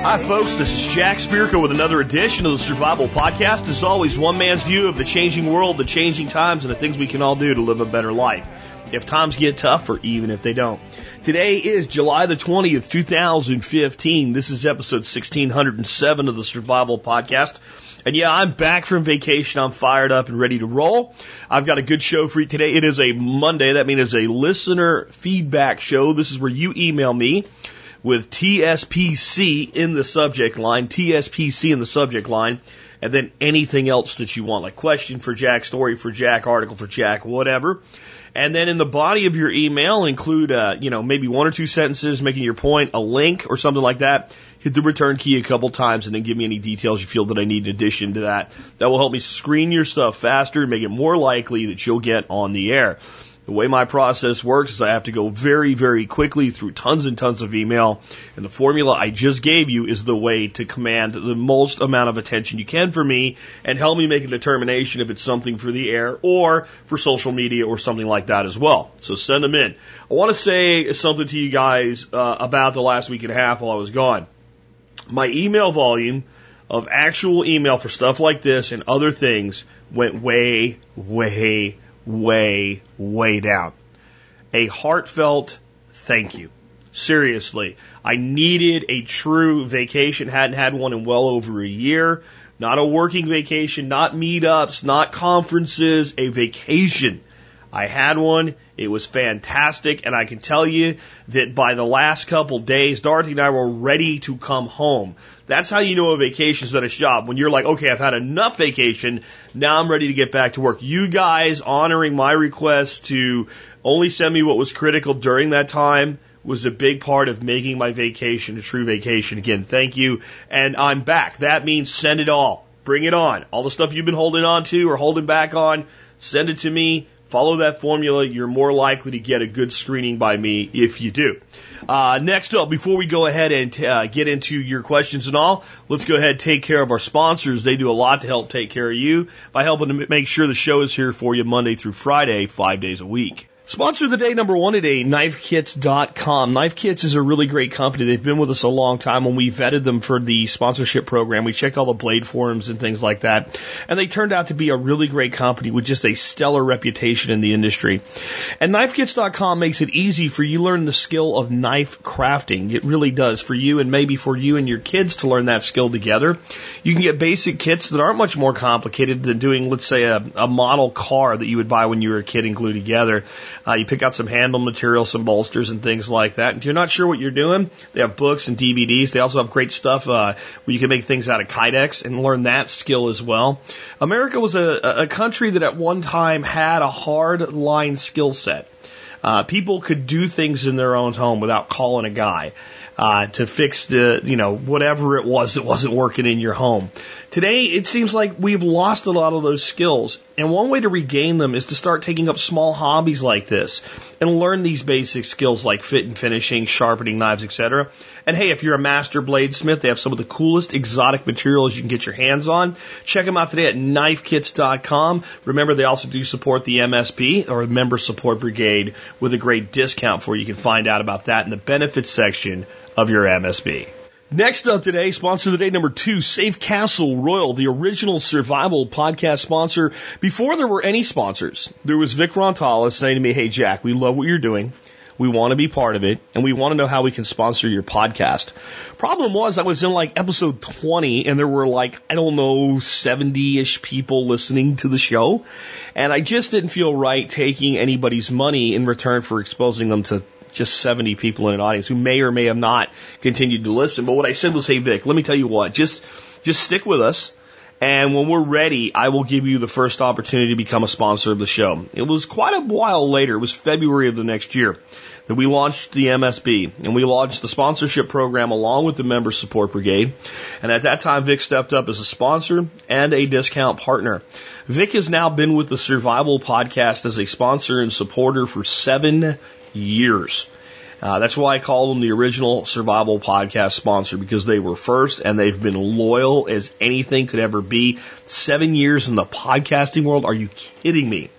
Hi, folks. This is Jack Spirko with another edition of the Survival Podcast. As always, one man's view of the changing world, the changing times, and the things we can all do to live a better life. If times get tough, or even if they don't. Today is July the 20th, 2015. This is episode 1607 of the Survival Podcast. And yeah, I'm back from vacation. I'm fired up and ready to roll. I've got a good show for you today. It is a Monday. That means it's a listener feedback show. This is where you email me with TSPC in the subject line, TSPC in the subject line, and then anything else that you want, like question for Jack, story for Jack, article for Jack, whatever. And then in the body of your email, include, uh, you know, maybe one or two sentences making your point, a link or something like that. Hit the return key a couple times and then give me any details you feel that I need in addition to that. That will help me screen your stuff faster and make it more likely that you'll get on the air. The way my process works is I have to go very, very quickly through tons and tons of email. And the formula I just gave you is the way to command the most amount of attention you can for me and help me make a determination if it's something for the air or for social media or something like that as well. So send them in. I want to say something to you guys uh, about the last week and a half while I was gone. My email volume of actual email for stuff like this and other things went way, way, way, way down. A heartfelt thank you. Seriously. I needed a true vacation. Hadn't had one in well over a year. Not a working vacation, not meetups, not conferences, a vacation. I had one. It was fantastic. And I can tell you that by the last couple days, Dorothy and I were ready to come home. That's how you know a vacation's not a job. When you're like, okay, I've had enough vacation. Now I'm ready to get back to work. You guys honoring my request to only send me what was critical during that time was a big part of making my vacation a true vacation. Again, thank you. And I'm back. That means send it all. Bring it on. All the stuff you've been holding on to or holding back on, send it to me. Follow that formula. You're more likely to get a good screening by me if you do. Uh, next up, before we go ahead and uh, get into your questions and all, let's go ahead and take care of our sponsors. They do a lot to help take care of you by helping to make sure the show is here for you Monday through Friday, five days a week. Sponsor of the day number one today, knifekits.com. Knife Kits is a really great company. They've been with us a long time when we vetted them for the sponsorship program. We checked all the blade forums and things like that. And they turned out to be a really great company with just a stellar reputation in the industry. And knifekits.com makes it easy for you to learn the skill of knife crafting. It really does for you and maybe for you and your kids to learn that skill together. You can get basic kits that aren't much more complicated than doing, let's say, a, a model car that you would buy when you were a kid and glue together. Uh, you pick out some handle material, some bolsters and things like that. If you're not sure what you're doing, they have books and DVDs. They also have great stuff uh, where you can make things out of Kydex and learn that skill as well. America was a, a country that at one time had a hard line skill set. Uh, people could do things in their own home without calling a guy uh, to fix the, you know, whatever it was that wasn't working in your home. Today, it seems like we've lost a lot of those skills. And one way to regain them is to start taking up small hobbies like this and learn these basic skills like fit and finishing, sharpening knives, etc. And hey, if you're a master bladesmith, they have some of the coolest exotic materials you can get your hands on. Check them out today at knifekits.com. Remember, they also do support the MSB or Member Support Brigade with a great discount for you. You can find out about that in the benefits section of your MSB. Next up today, sponsor of the day number two, Safe Castle Royal, the original survival podcast sponsor. Before there were any sponsors, there was Vic Rontalis saying to me, Hey Jack, we love what you're doing. We want to be part of it and we want to know how we can sponsor your podcast. Problem was I was in like episode 20 and there were like, I don't know, 70 ish people listening to the show. And I just didn't feel right taking anybody's money in return for exposing them to just 70 people in an audience who may or may have not continued to listen. But what I said was, hey, Vic, let me tell you what, just, just stick with us. And when we're ready, I will give you the first opportunity to become a sponsor of the show. It was quite a while later. It was February of the next year that we launched the MSB and we launched the sponsorship program along with the member support brigade. And at that time, Vic stepped up as a sponsor and a discount partner. Vic has now been with the Survival Podcast as a sponsor and supporter for seven years. Uh, that's why I call them the original survival podcast sponsor because they were first and they've been loyal as anything could ever be. Seven years in the podcasting world. Are you kidding me?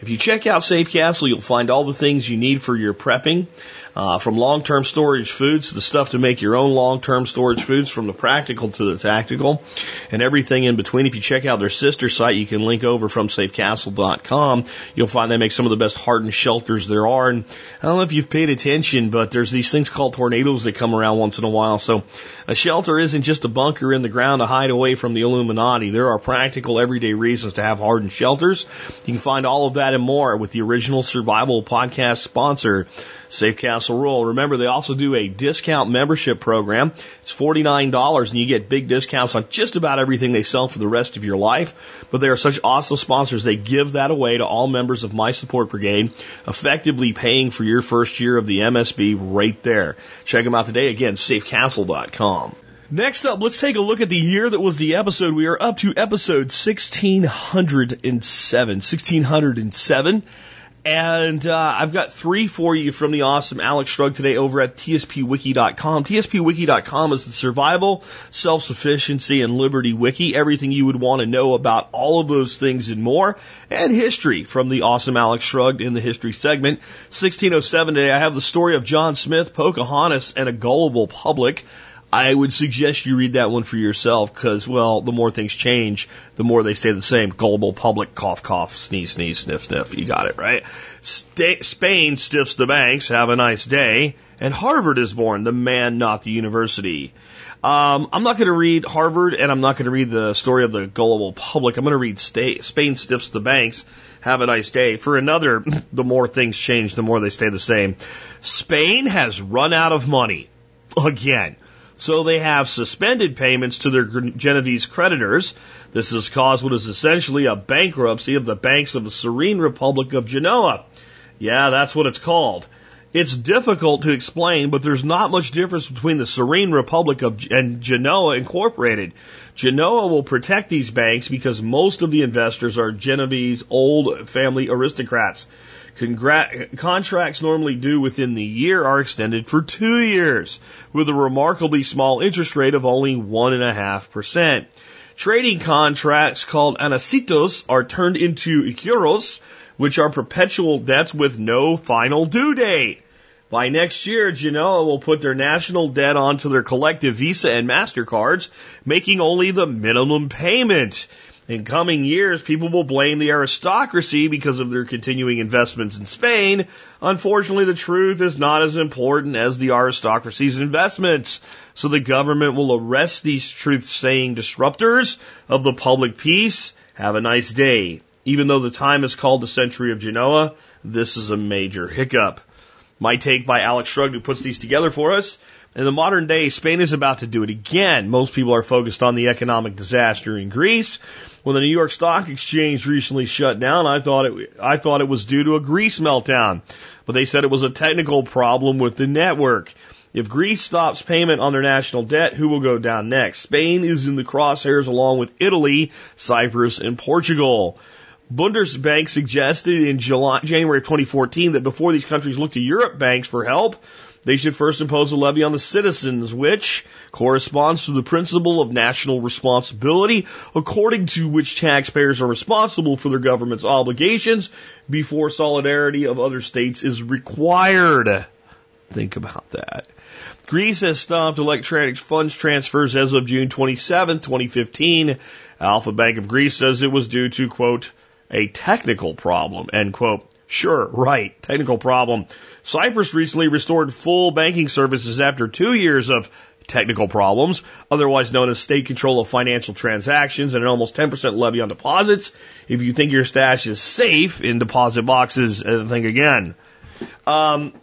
If you check out Safe Castle, you'll find all the things you need for your prepping. Uh, from long-term storage foods to the stuff to make your own long-term storage foods, from the practical to the tactical, and everything in between. If you check out their sister site, you can link over from safecastle.com. You'll find they make some of the best hardened shelters there are. And I don't know if you've paid attention, but there's these things called tornadoes that come around once in a while. So a shelter isn't just a bunker in the ground to hide away from the Illuminati. There are practical everyday reasons to have hardened shelters. You can find all of that and more with the original survival podcast sponsor, Safe Castle Royal. Remember, they also do a discount membership program. It's $49 and you get big discounts on just about everything they sell for the rest of your life. But they are such awesome sponsors. They give that away to all members of My Support Brigade, effectively paying for your first year of the MSB right there. Check them out today. Again, safecastle.com. Next up, let's take a look at the year that was the episode. We are up to episode 1607. 1607. And uh, I've got three for you from the awesome Alex Shrugged today over at tspwiki.com. tspwiki.com is the survival, self-sufficiency, and liberty wiki. Everything you would want to know about all of those things and more. And history from the awesome Alex Shrugged in the history segment. 1607 today, I have the story of John Smith, Pocahontas, and a gullible public. I would suggest you read that one for yourself because, well, the more things change, the more they stay the same. Gullible public, cough, cough, sneeze, sneeze, sniff, sniff. You got it, right? Sta- Spain stiffs the banks. Have a nice day. And Harvard is born. The man, not the university. Um, I'm not going to read Harvard and I'm not going to read the story of the gullible public. I'm going to read Spain stiffs the banks. Have a nice day. For another, the more things change, the more they stay the same. Spain has run out of money. Again. So they have suspended payments to their Genovese creditors. This has caused what is essentially a bankruptcy of the banks of the Serene Republic of Genoa. Yeah, that's what it's called. It's difficult to explain, but there's not much difference between the Serene Republic of and Genoa Incorporated. Genoa will protect these banks because most of the investors are Genovese old family aristocrats. Congra- contracts normally due within the year are extended for two years with a remarkably small interest rate of only 1.5%. Trading contracts called anacitos are turned into juros, which are perpetual debts with no final due date. By next year, Genoa will put their national debt onto their collective Visa and MasterCards, making only the minimum payment. In coming years, people will blame the aristocracy because of their continuing investments in Spain. Unfortunately, the truth is not as important as the aristocracy's investments. So the government will arrest these truth-saying disruptors of the public peace. Have a nice day. Even though the time is called the century of Genoa, this is a major hiccup. My take by Alex Shrugged, who puts these together for us. In the modern day, Spain is about to do it again. Most people are focused on the economic disaster in Greece. When the New York Stock Exchange recently shut down, I thought it, I thought it was due to a Greece meltdown, but they said it was a technical problem with the network. If Greece stops payment on their national debt, who will go down next? Spain is in the crosshairs along with Italy, Cyprus, and Portugal. Bundesbank suggested in July, January of 2014 that before these countries look to Europe banks for help, they should first impose a levy on the citizens, which corresponds to the principle of national responsibility, according to which taxpayers are responsible for their government's obligations before solidarity of other states is required. Think about that. Greece has stopped electronic funds transfers as of June 27, 2015. Alpha Bank of Greece says it was due to, quote, a technical problem, end quote. Sure, right, technical problem. Cyprus recently restored full banking services after two years of technical problems, otherwise known as state control of financial transactions and an almost 10% levy on deposits. If you think your stash is safe in deposit boxes, uh, think again. Um,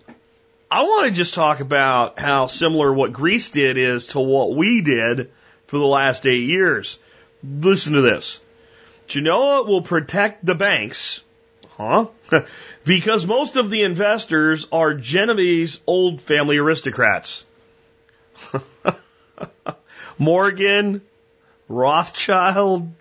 I want to just talk about how similar what Greece did is to what we did for the last eight years. Listen to this. Genoa will protect the banks, huh? because most of the investors are Genovese old family aristocrats. Morgan, Rothschild,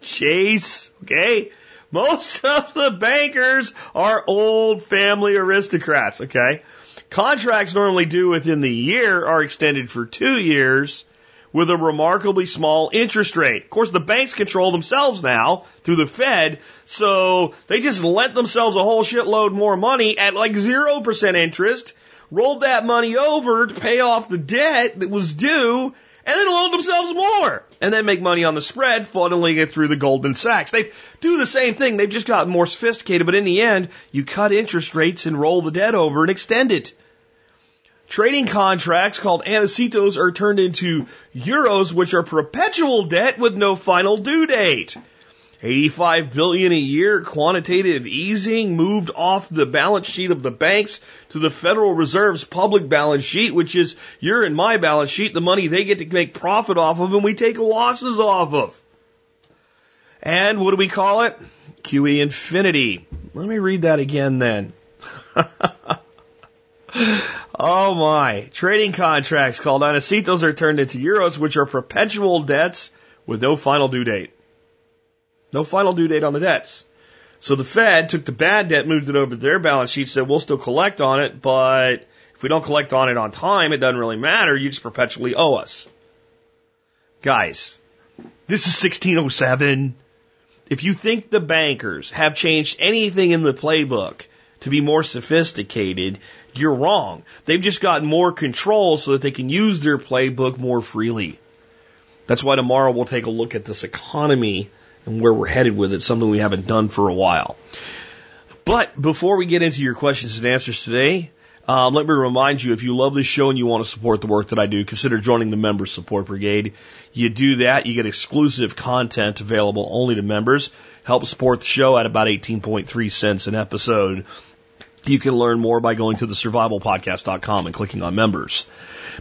Chase, okay? Most of the bankers are old family aristocrats, okay? Contracts normally due within the year are extended for two years with a remarkably small interest rate. Of course, the banks control themselves now through the Fed, so they just lent themselves a whole shitload more money at like 0% interest rolled that money over to pay off the debt that was due, and then loan themselves more, and then make money on the spread, funneling it through the Goldman Sachs. They do the same thing. They've just gotten more sophisticated, but in the end, you cut interest rates and roll the debt over and extend it. Trading contracts called anacetos are turned into juros, which are perpetual debt with no final due date. 85 billion a year quantitative easing moved off the balance sheet of the banks to the Federal Reserve's public balance sheet, which is your and my balance sheet, the money they get to make profit off of and we take losses off of. And what do we call it? QE infinity. Let me read that again then. oh my. Trading contracts called anacetos are turned into juros, which are perpetual debts with no final due date. No final due date on the debts. So the Fed took the bad debt, moved it over to their balance sheet, said we'll still collect on it, but if we don't collect on it on time, it doesn't really matter. You just perpetually owe us. Guys, this is 1607. If you think the bankers have changed anything in the playbook to be more sophisticated, you're wrong. They've just got more control so that they can use their playbook more freely. That's why tomorrow we'll take a look at this economy and where we're headed with it, something we haven't done for a while. But before we get into your questions and answers today, um, let me remind you if you love this show and you want to support the work that I do, consider joining the Member Support Brigade. You do that, you get exclusive content available only to members. Help support the show at about 18.3 cents an episode. You can learn more by going to the survivalpodcast.com and clicking on members.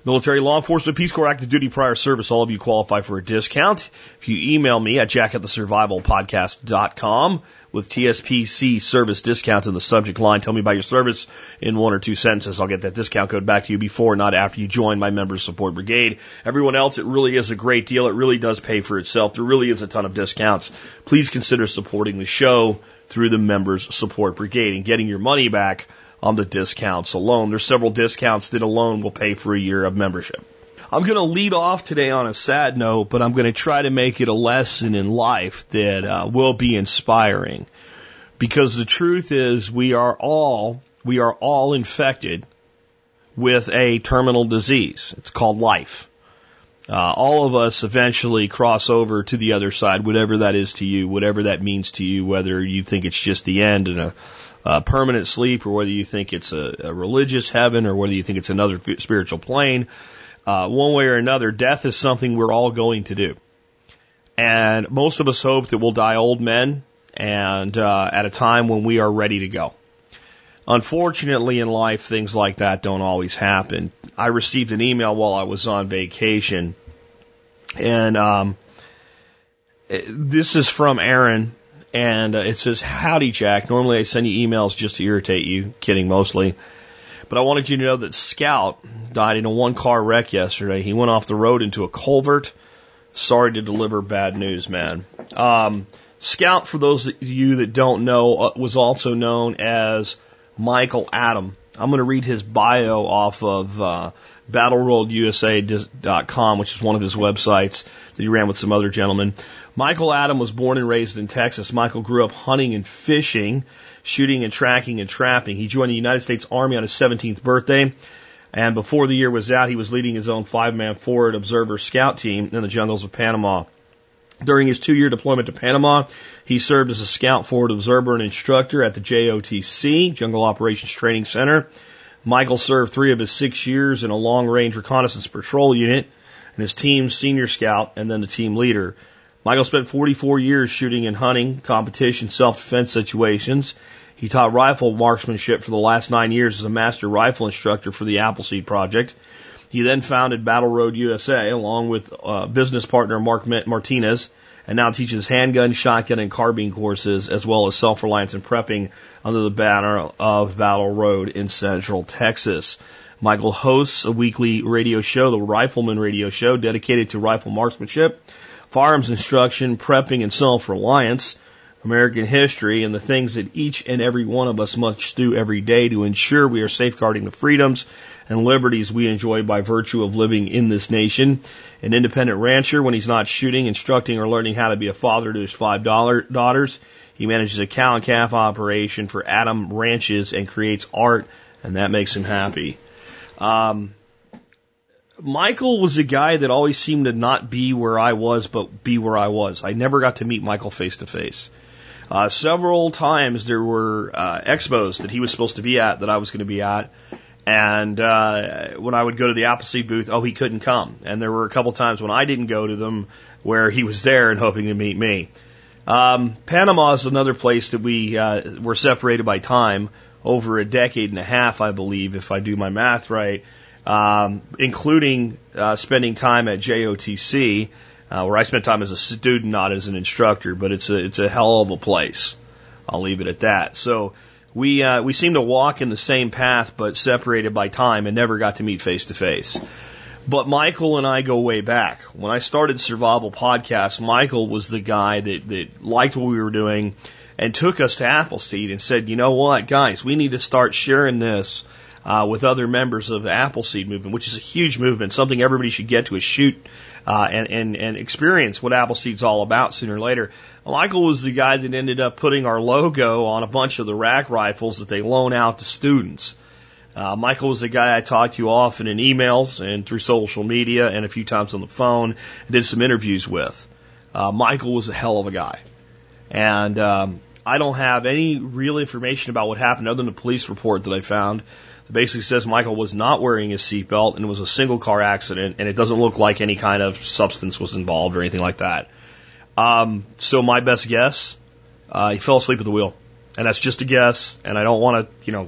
Military, law enforcement, Peace Corps, active duty, prior service, all of you qualify for a discount. If you email me at jack at the survivalpodcast.com with TSPC service discount in the subject line, tell me about your service in one or two sentences. I'll get that discount code back to you before, not after you join my members support brigade. Everyone else, it really is a great deal. It really does pay for itself. There really is a ton of discounts. Please consider supporting the show through the members support brigade and getting your money back on the discounts alone. There's several discounts that alone will pay for a year of membership. I'm going to lead off today on a sad note, but I'm going to try to make it a lesson in life that uh, will be inspiring. Because the truth is, we are all we are all infected with a terminal disease. It's called life. Uh, all of us eventually cross over to the other side, whatever that is to you, whatever that means to you, whether you think it's just the end and a, a permanent sleep, or whether you think it's a, a, religious heaven, or whether you think it's another spiritual plane. Uh, one way or another, death is something we're all going to do. And most of us hope that we'll die old men and uh, at a time when we are ready to go. Unfortunately, in life, things like that don't always happen. I received an email while I was on vacation, and um, this is from Aaron, and uh, it says, Howdy, Jack. Normally I send you emails just to irritate you, kidding mostly. But I wanted you to know that Scout died in a one car wreck yesterday. He went off the road into a culvert. Sorry to deliver bad news, man. Um, Scout, for those of you that don't know, uh, was also known as Michael Adam. I'm going to read his bio off of uh, BattleRoadUSA.com, which is one of his websites that he ran with some other gentlemen. Michael Adam was born and raised in Texas. Michael grew up hunting and fishing, shooting and tracking and trapping. He joined the United States Army on his 17th birthday. And before the year was out, he was leading his own five man forward observer scout team in the jungles of Panama. During his two year deployment to Panama, he served as a scout forward observer and instructor at the JOTC, Jungle Operations Training Center. Michael served three of his six years in a long range reconnaissance patrol unit and his team's senior scout and then the team leader. Michael spent 44 years shooting and hunting, competition, self-defense situations. He taught rifle marksmanship for the last nine years as a master rifle instructor for the Appleseed Project. He then founded Battle Road USA along with uh, business partner Mark Martinez and now teaches handgun, shotgun, and carbine courses as well as self-reliance and prepping under the banner of Battle Road in Central Texas. Michael hosts a weekly radio show, the Rifleman Radio Show, dedicated to rifle marksmanship, firearms instruction, prepping, and self-reliance. American history and the things that each and every one of us must do every day to ensure we are safeguarding the freedoms and liberties we enjoy by virtue of living in this nation. An independent rancher, when he's not shooting, instructing, or learning how to be a father to his five daughters, he manages a cow and calf operation for Adam Ranches and creates art, and that makes him happy. Um, Michael was a guy that always seemed to not be where I was, but be where I was. I never got to meet Michael face to face. Several times there were uh, expos that he was supposed to be at that I was going to be at, and uh, when I would go to the Appleseed booth, oh, he couldn't come. And there were a couple times when I didn't go to them where he was there and hoping to meet me. Um, Panama is another place that we uh, were separated by time over a decade and a half, I believe, if I do my math right, um, including uh, spending time at JOTC, uh, where I spent time as a student, not as an instructor. But it's a it's a hell of a place. I'll leave it at that. So we uh, we seem to walk in the same path, but separated by time, and never got to meet face to face. But Michael and I go way back. When I started Survival Podcast, Michael was the guy that, that liked what we were doing and took us to Appleseed and said, you know what, guys, we need to start sharing this uh, with other members of the Appleseed movement, which is a huge movement, something everybody should get to a shoot uh, and, and, and experience what Appleseed's all about sooner or later. Michael was the guy that ended up putting our logo on a bunch of the rack rifles that they loan out to students. Uh, Michael was the guy I talked to often in emails and through social media and a few times on the phone and did some interviews with. Uh, Michael was a hell of a guy. And um, I don't have any real information about what happened other than the police report that I found basically says Michael was not wearing his seatbelt and it was a single car accident and it doesn't look like any kind of substance was involved or anything like that. Um, so my best guess, uh, he fell asleep at the wheel. And that's just a guess, and I don't want to, you know,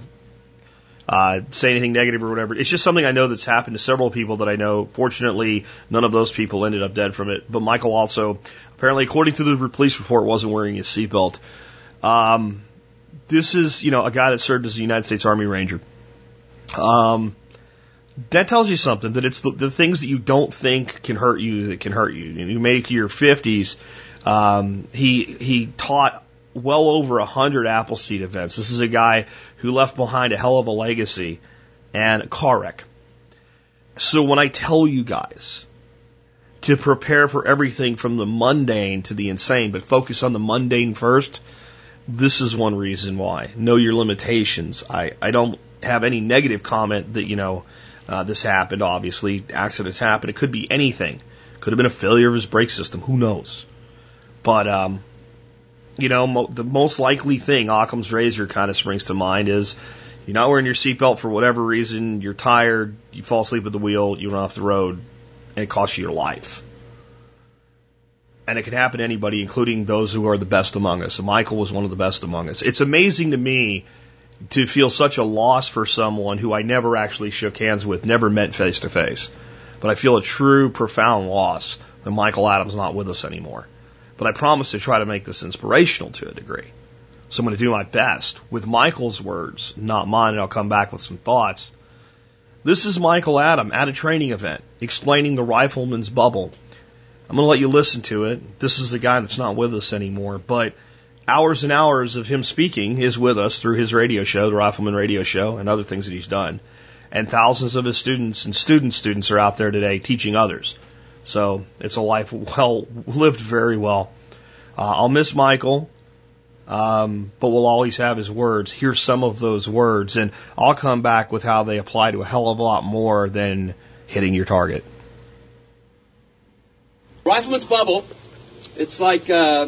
uh, say anything negative or whatever. It's just something I know that's happened to several people that I know. Fortunately, none of those people ended up dead from it. But Michael also, apparently, according to the police report, wasn't wearing his seatbelt. Um, this is, you know, a guy that served as a United States Army Ranger. Um, that tells you something that it's the, the things that you don't think can hurt you that can hurt you. You make your 50s. Um, he he taught well over a hundred Appleseed events. This is a guy who left behind a hell of a legacy and a car wreck. So when I tell you guys to prepare for everything from the mundane to the insane, but focus on the mundane first, this is one reason why. Know your limitations. I, I don't have any negative comment that, you know, uh, this happened, obviously. Accidents happen. It could be anything. Could have been a failure of his brake system. Who knows? But, um, you know, mo- the most likely thing, Occam's razor kind of springs to mind is you're not wearing your seatbelt for whatever reason, you're tired, you fall asleep at the wheel, you run off the road, and it costs you your life. And it can happen to anybody, including those who are the best among us. Michael was one of the best among us. It's amazing to me to feel such a loss for someone who I never actually shook hands with, never met face to face. But I feel a true, profound loss that Michael Adams is not with us anymore. But I promise to try to make this inspirational to a degree. So I'm going to do my best with Michael's words, not mine, and I'll come back with some thoughts. This is Michael Adam at a training event explaining the rifleman's bubble. I'm going to let you listen to it. This is the guy that's not with us anymore, but hours and hours of him speaking is with us through his radio show, the Rifleman Radio Show, and other things that he's done. And thousands of his students and student students are out there today teaching others. So it's a life well lived very well. Uh, I'll miss Michael, um, but we'll always have his words. Here's some of those words, and I'll come back with how they apply to a hell of a lot more than hitting your target. Rifleman's bubble. It's like uh,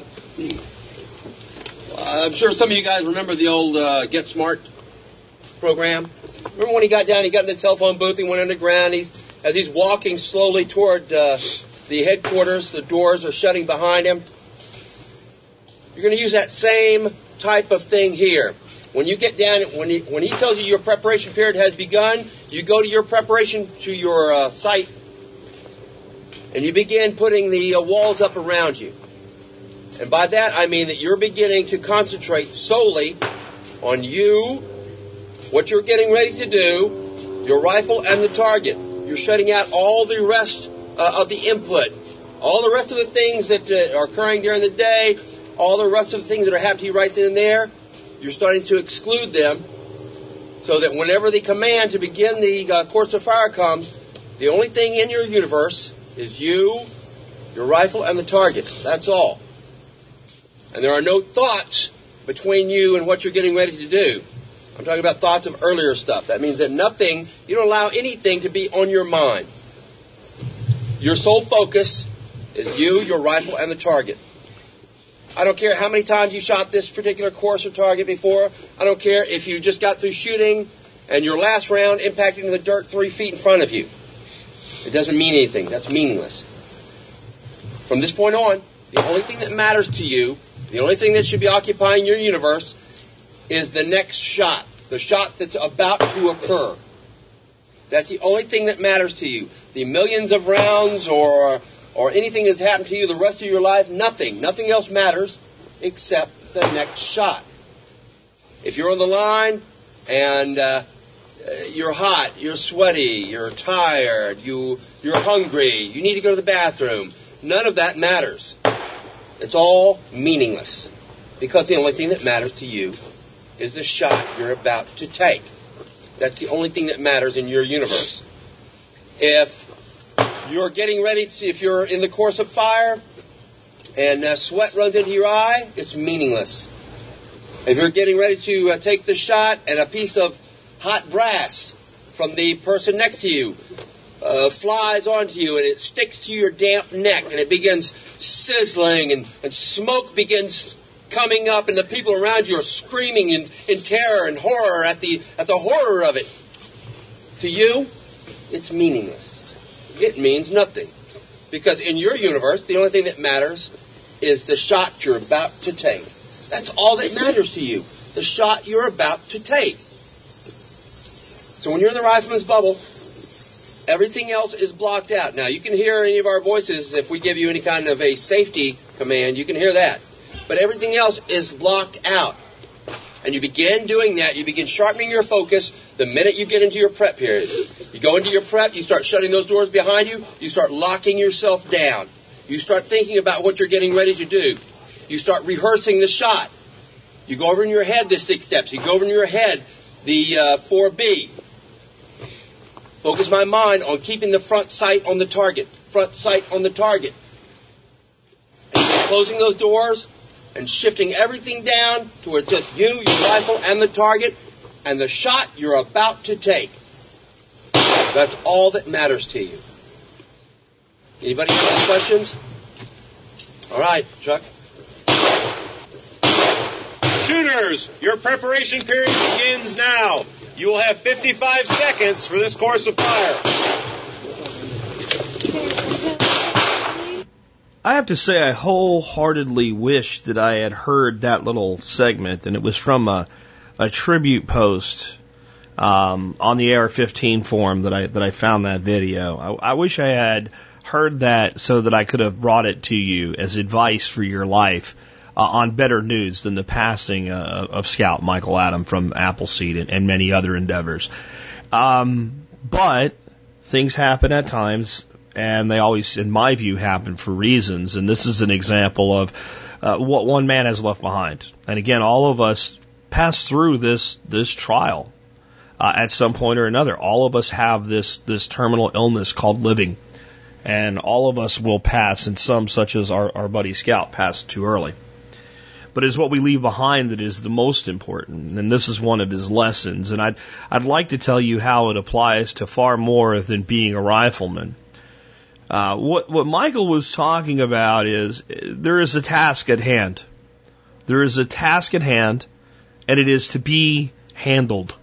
I'm sure some of you guys remember the old uh, Get Smart program. Remember when he got down, he got in the telephone booth, he went underground, he's as he's walking slowly toward uh, the headquarters, the doors are shutting behind him. You're going to use that same type of thing here. When you get down, when he, when he tells you your preparation period has begun, you go to your preparation to your uh, site and you begin putting the uh, walls up around you. And by that I mean that you're beginning to concentrate solely on you, what you're getting ready to do, your rifle, and the target. You're shutting out all the rest uh, of the input, all the rest of the things that uh, are occurring during the day, all the rest of the things that are happening right then and there. You're starting to exclude them so that whenever the command to begin the uh, course of fire comes, the only thing in your universe is you, your rifle, and the target. That's all. And there are no thoughts between you and what you're getting ready to do. I'm talking about thoughts of earlier stuff. That means that nothing, you don't allow anything to be on your mind. Your sole focus is you, your rifle, and the target. I don't care how many times you shot this particular course or target before. I don't care if you just got through shooting and your last round impacted the dirt three feet in front of you. It doesn't mean anything. That's meaningless. From this point on, the only thing that matters to you, the only thing that should be occupying your universe, is the next shot, the shot that's about to occur. That's the only thing that matters to you. The millions of rounds or or anything that's happened to you the rest of your life, nothing. Nothing else matters except the next shot. If you're on the line and uh, you're hot, you're sweaty, you're tired, you you're hungry, you need to go to the bathroom, none of that matters. It's all meaningless because the only thing that matters to you is the shot you're about to take. That's the only thing that matters in your universe. If you're getting ready, to, if you're in the course of fire and uh, sweat runs into your eye, it's meaningless. If you're getting ready to uh, take the shot and a piece of hot brass from the person next to you uh, flies onto you and it sticks to your damp neck and it begins sizzling and, and smoke begins coming up and the people around you are screaming in, in terror and horror at the at the horror of it. To you, it's meaningless. It means nothing. Because in your universe, the only thing that matters is the shot you're about to take. That's all that matters to you. The shot you're about to take. So when you're in the rifleman's bubble, everything else is blocked out. Now you can hear any of our voices if we give you any kind of a safety command, you can hear that. But everything else is blocked out. And you begin doing that, you begin sharpening your focus the minute you get into your prep period. You go into your prep, you start shutting those doors behind you, you start locking yourself down. You start thinking about what you're getting ready to do. You start rehearsing the shot. You go over in your head the six steps. You go over in your head the uh, 4B. Focus my mind on keeping the front sight on the target. Front sight on the target. And closing those doors and shifting everything down to where it's just you, your rifle, and the target, and the shot you're about to take. That's all that matters to you. Anybody have questions? All right, Chuck. Shooters, your preparation period begins now. You will have 55 seconds for this course of fire. I have to say, I wholeheartedly wish that I had heard that little segment, and it was from a, a tribute post um, on the AR-15 forum that I that I found that video. I, I wish I had heard that so that I could have brought it to you as advice for your life uh, on better news than the passing uh, of Scout Michael Adam from Appleseed and, and many other endeavors. Um, but things happen at times and they always, in my view, happen for reasons. And this is an example of uh, what one man has left behind. And again, all of us pass through this this trial uh, at some point or another. All of us have this this terminal illness called living, and all of us will pass. And some, such as our, our buddy Scout, passed too early. But it's what we leave behind that is the most important, and this is one of his lessons. And I'd I'd like to tell you how it applies to far more than being a rifleman. Uh, what what Michael was talking about is there is a task at hand. There is a task at hand, and it is to be handled,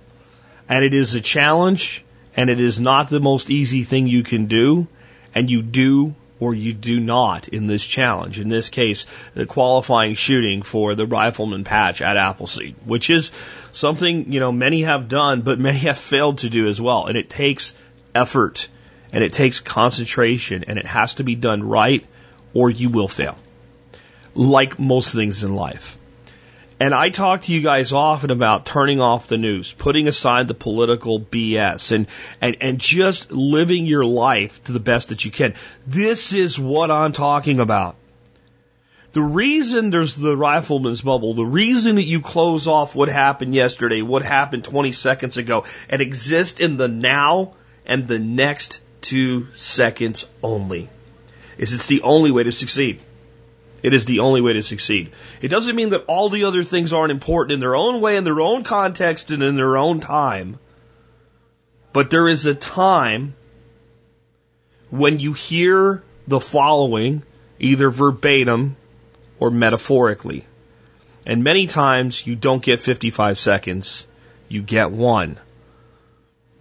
and it is a challenge, and it is not the most easy thing you can do, and you do or you do not in this challenge. In this case, the qualifying shooting for the rifleman patch at Appleseed, which is something you know many have done, but many have failed to do as well, and it takes effort and it takes concentration and it has to be done right or you will fail. Like most things in life. And I talk to you guys often about turning off the news, putting aside the political BS and, and, and just living your life to the best that you can. This is what I'm talking about. The reason there's the rifleman's bubble, the reason that you close off what happened yesterday, what happened 20 seconds ago, and exist in the now and the next two seconds only. Is it's the only way to succeed. It is the only way to succeed. It doesn't mean that all the other things aren't important in their own way, in their own context, and in their own time. But there is a time when you hear the following, either verbatim or metaphorically. And many times you don't get 55 seconds, you get one.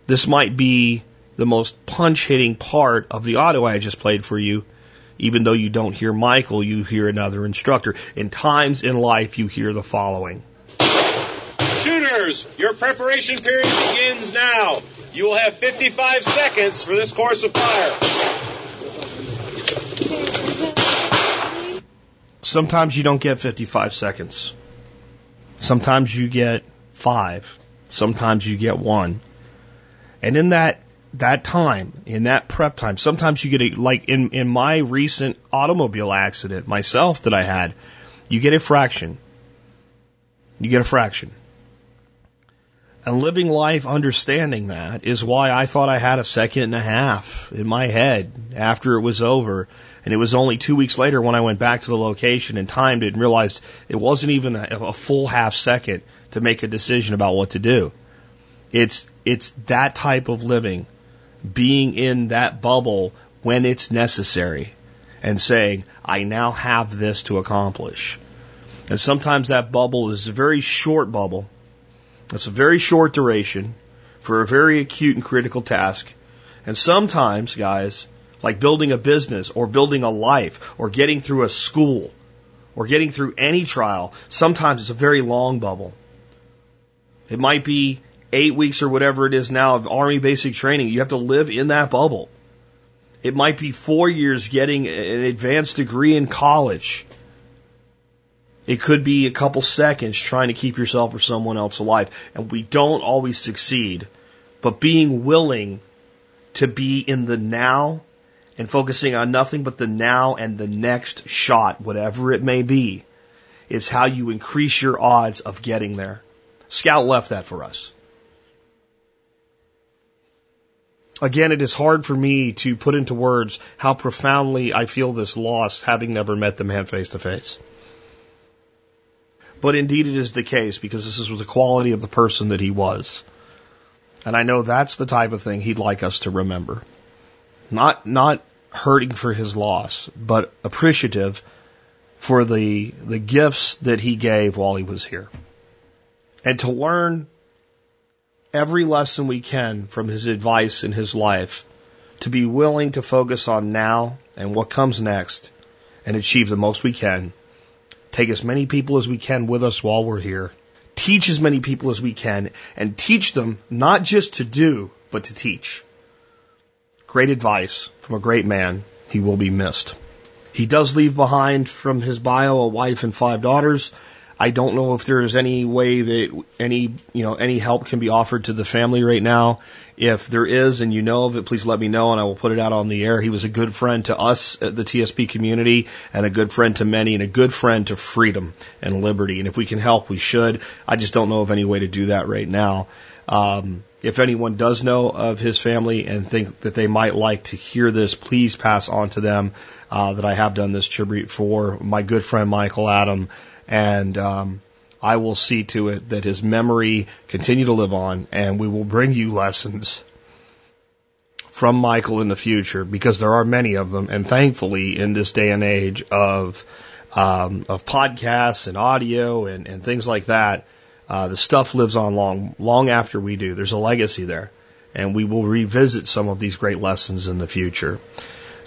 This might be the most punch hitting part of the audio I just played for you. Even though you don't hear Michael, you hear another instructor. In times in life, you hear the following. Shooters, your preparation period begins now. You will have 55 seconds for this course of fire. Sometimes you don't get 55 seconds. Sometimes you get five. Sometimes you get one. And in that that time, in that prep time, sometimes you get a, like in, in my recent automobile accident myself that I had, you get a fraction. You get a fraction. And living life understanding that is why I thought I had a second and a half in my head after it was over. And it was only two weeks later when I went back to the location and timed it and realized it wasn't even a, a full half second to make a decision about what to do. It's, it's that type of living, being in that bubble when it's necessary and saying, I now have this to accomplish. And sometimes that bubble is a very short bubble it's a very short duration for a very acute and critical task. And sometimes, guys, like building a business or building a life or getting through a school or getting through any trial, sometimes it's a very long bubble. It might be eight weeks or whatever it is now of Army basic training. You have to live in that bubble. It might be four years getting an advanced degree in college. It could be a couple seconds trying to keep yourself or someone else alive. And we don't always succeed. But being willing to be in the now and focusing on nothing but the now and the next shot, whatever it may be, is how you increase your odds of getting there. Scout left that for us. Again, it is hard for me to put into words how profoundly I feel this loss having never met the man face to face. But indeed it is the case because this was the quality of the person that he was. And I know that's the type of thing he'd like us to remember. Not, not hurting for his loss, but appreciative for the, the gifts that he gave while he was here. And to learn every lesson we can from his advice in his life, to be willing to focus on now and what comes next and achieve the most we can take as many people as we can with us while we're here, teach as many people as we can, and teach them not just to do, but to teach. Great advice from a great man. He will be missed. He does leave behind from his bio a wife and five daughters. I don't know if there is any way that any, you know, any help can be offered to the family right now. If there is and you know of it, please let me know and I will put it out on the air. He was a good friend to us at the TSP community and a good friend to many and a good friend to freedom and liberty. And if we can help, we should. I just don't know of any way to do that right now. Um, if anyone does know of his family and think that they might like to hear this, please pass on to them uh, that I have done this tribute for my good friend Michael Adam and um, I will see to it that his memory continue to live on, and we will bring you lessons from Michael in the future because there are many of them, and thankfully in this day and age of um, of podcasts and audio and, and things like that, uh, the stuff lives on long long after we do. There's a legacy there, and we will revisit some of these great lessons in the future.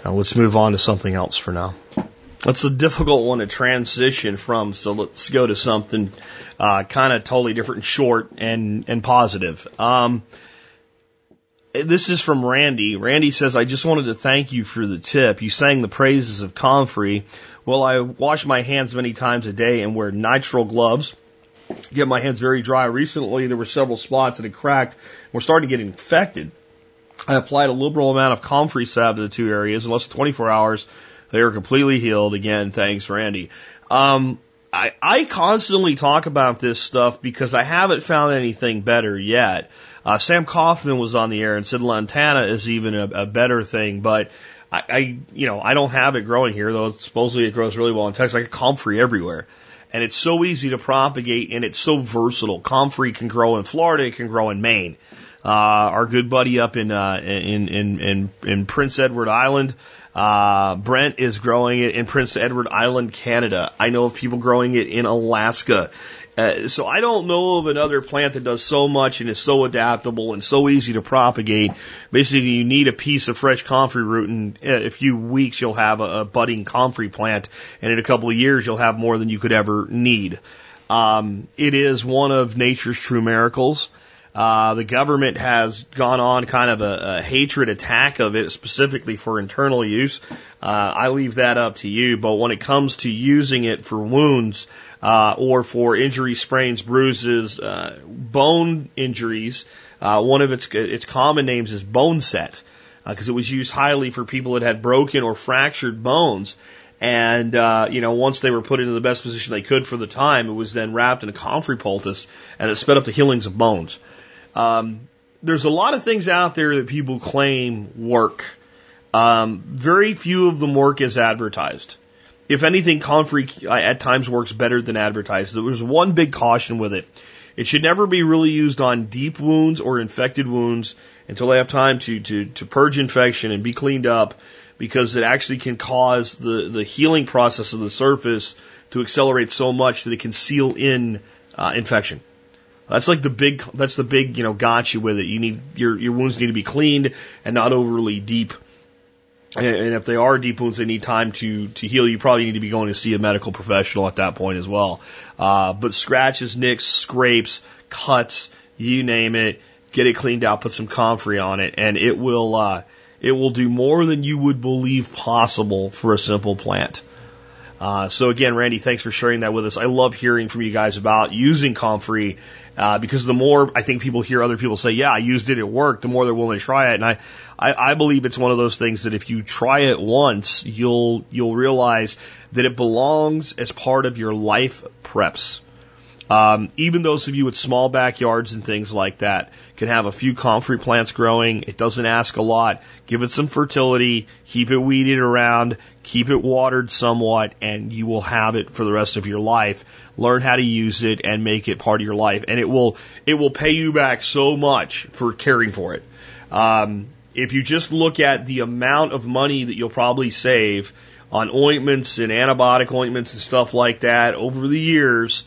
Now let's move on to something else for now. That's a difficult one to transition from, so let's go to something uh, kind of totally different, short and and positive. Um, this is from Randy. Randy says, "I just wanted to thank you for the tip. You sang the praises of Comfrey. Well, I wash my hands many times a day and wear nitrile gloves. Get my hands very dry. Recently, there were several spots that had cracked. We're starting to get infected. I applied a liberal amount of Comfrey salve to the two areas in less than 24 hours." They are completely healed. Again, thanks, Randy. Um, I, I constantly talk about this stuff because I haven't found anything better yet. Uh, Sam Coffman was on the air and said Lantana is even a, a better thing, but I, I, you know, I don't have it growing here, though supposedly it grows really well in Texas. I get comfrey everywhere. And it's so easy to propagate and it's so versatile. Comfrey can grow in Florida, it can grow in Maine. Uh, our good buddy up in, uh, in, in, in, in Prince Edward Island, uh, Brent is growing it in Prince Edward Island, Canada. I know of people growing it in Alaska. Uh, so I don't know of another plant that does so much and is so adaptable and so easy to propagate. Basically, you need a piece of fresh comfrey root, and in a few weeks you'll have a, a budding comfrey plant, and in a couple of years you'll have more than you could ever need. Um, it is one of nature's true miracles. Uh, the government has gone on kind of a, a hatred attack of it specifically for internal use. Uh, I leave that up to you, but when it comes to using it for wounds, uh, or for injuries, sprains, bruises, uh, bone injuries, uh, one of its, its common names is bone set, because uh, it was used highly for people that had broken or fractured bones. And, uh, you know, once they were put into the best position they could for the time, it was then wrapped in a comfrey poultice and it sped up the healings of bones. Um, there's a lot of things out there that people claim work. Um, very few of them work as advertised. If anything, comfrey uh, at times works better than advertised. There's one big caution with it. It should never be really used on deep wounds or infected wounds until they have time to, to, to purge infection and be cleaned up because it actually can cause the, the healing process of the surface to accelerate so much that it can seal in uh, infection. That's like the big, that's the big, you know, gotcha with it. You need, your, your wounds need to be cleaned and not overly deep. And and if they are deep wounds, they need time to, to heal. You probably need to be going to see a medical professional at that point as well. Uh, but scratches, nicks, scrapes, cuts, you name it, get it cleaned out, put some comfrey on it, and it will, uh, it will do more than you would believe possible for a simple plant. Uh, so again, Randy, thanks for sharing that with us. I love hearing from you guys about using comfrey uh, because the more I think people hear other people say, "Yeah, I used it, it worked," the more they're willing to try it. And I, I, I believe it's one of those things that if you try it once, you'll you'll realize that it belongs as part of your life preps. Um, even those of you with small backyards and things like that can have a few comfrey plants growing. It doesn't ask a lot. Give it some fertility, keep it weeded around, keep it watered somewhat, and you will have it for the rest of your life. Learn how to use it and make it part of your life, and it will it will pay you back so much for caring for it. Um, if you just look at the amount of money that you'll probably save on ointments and antibiotic ointments and stuff like that over the years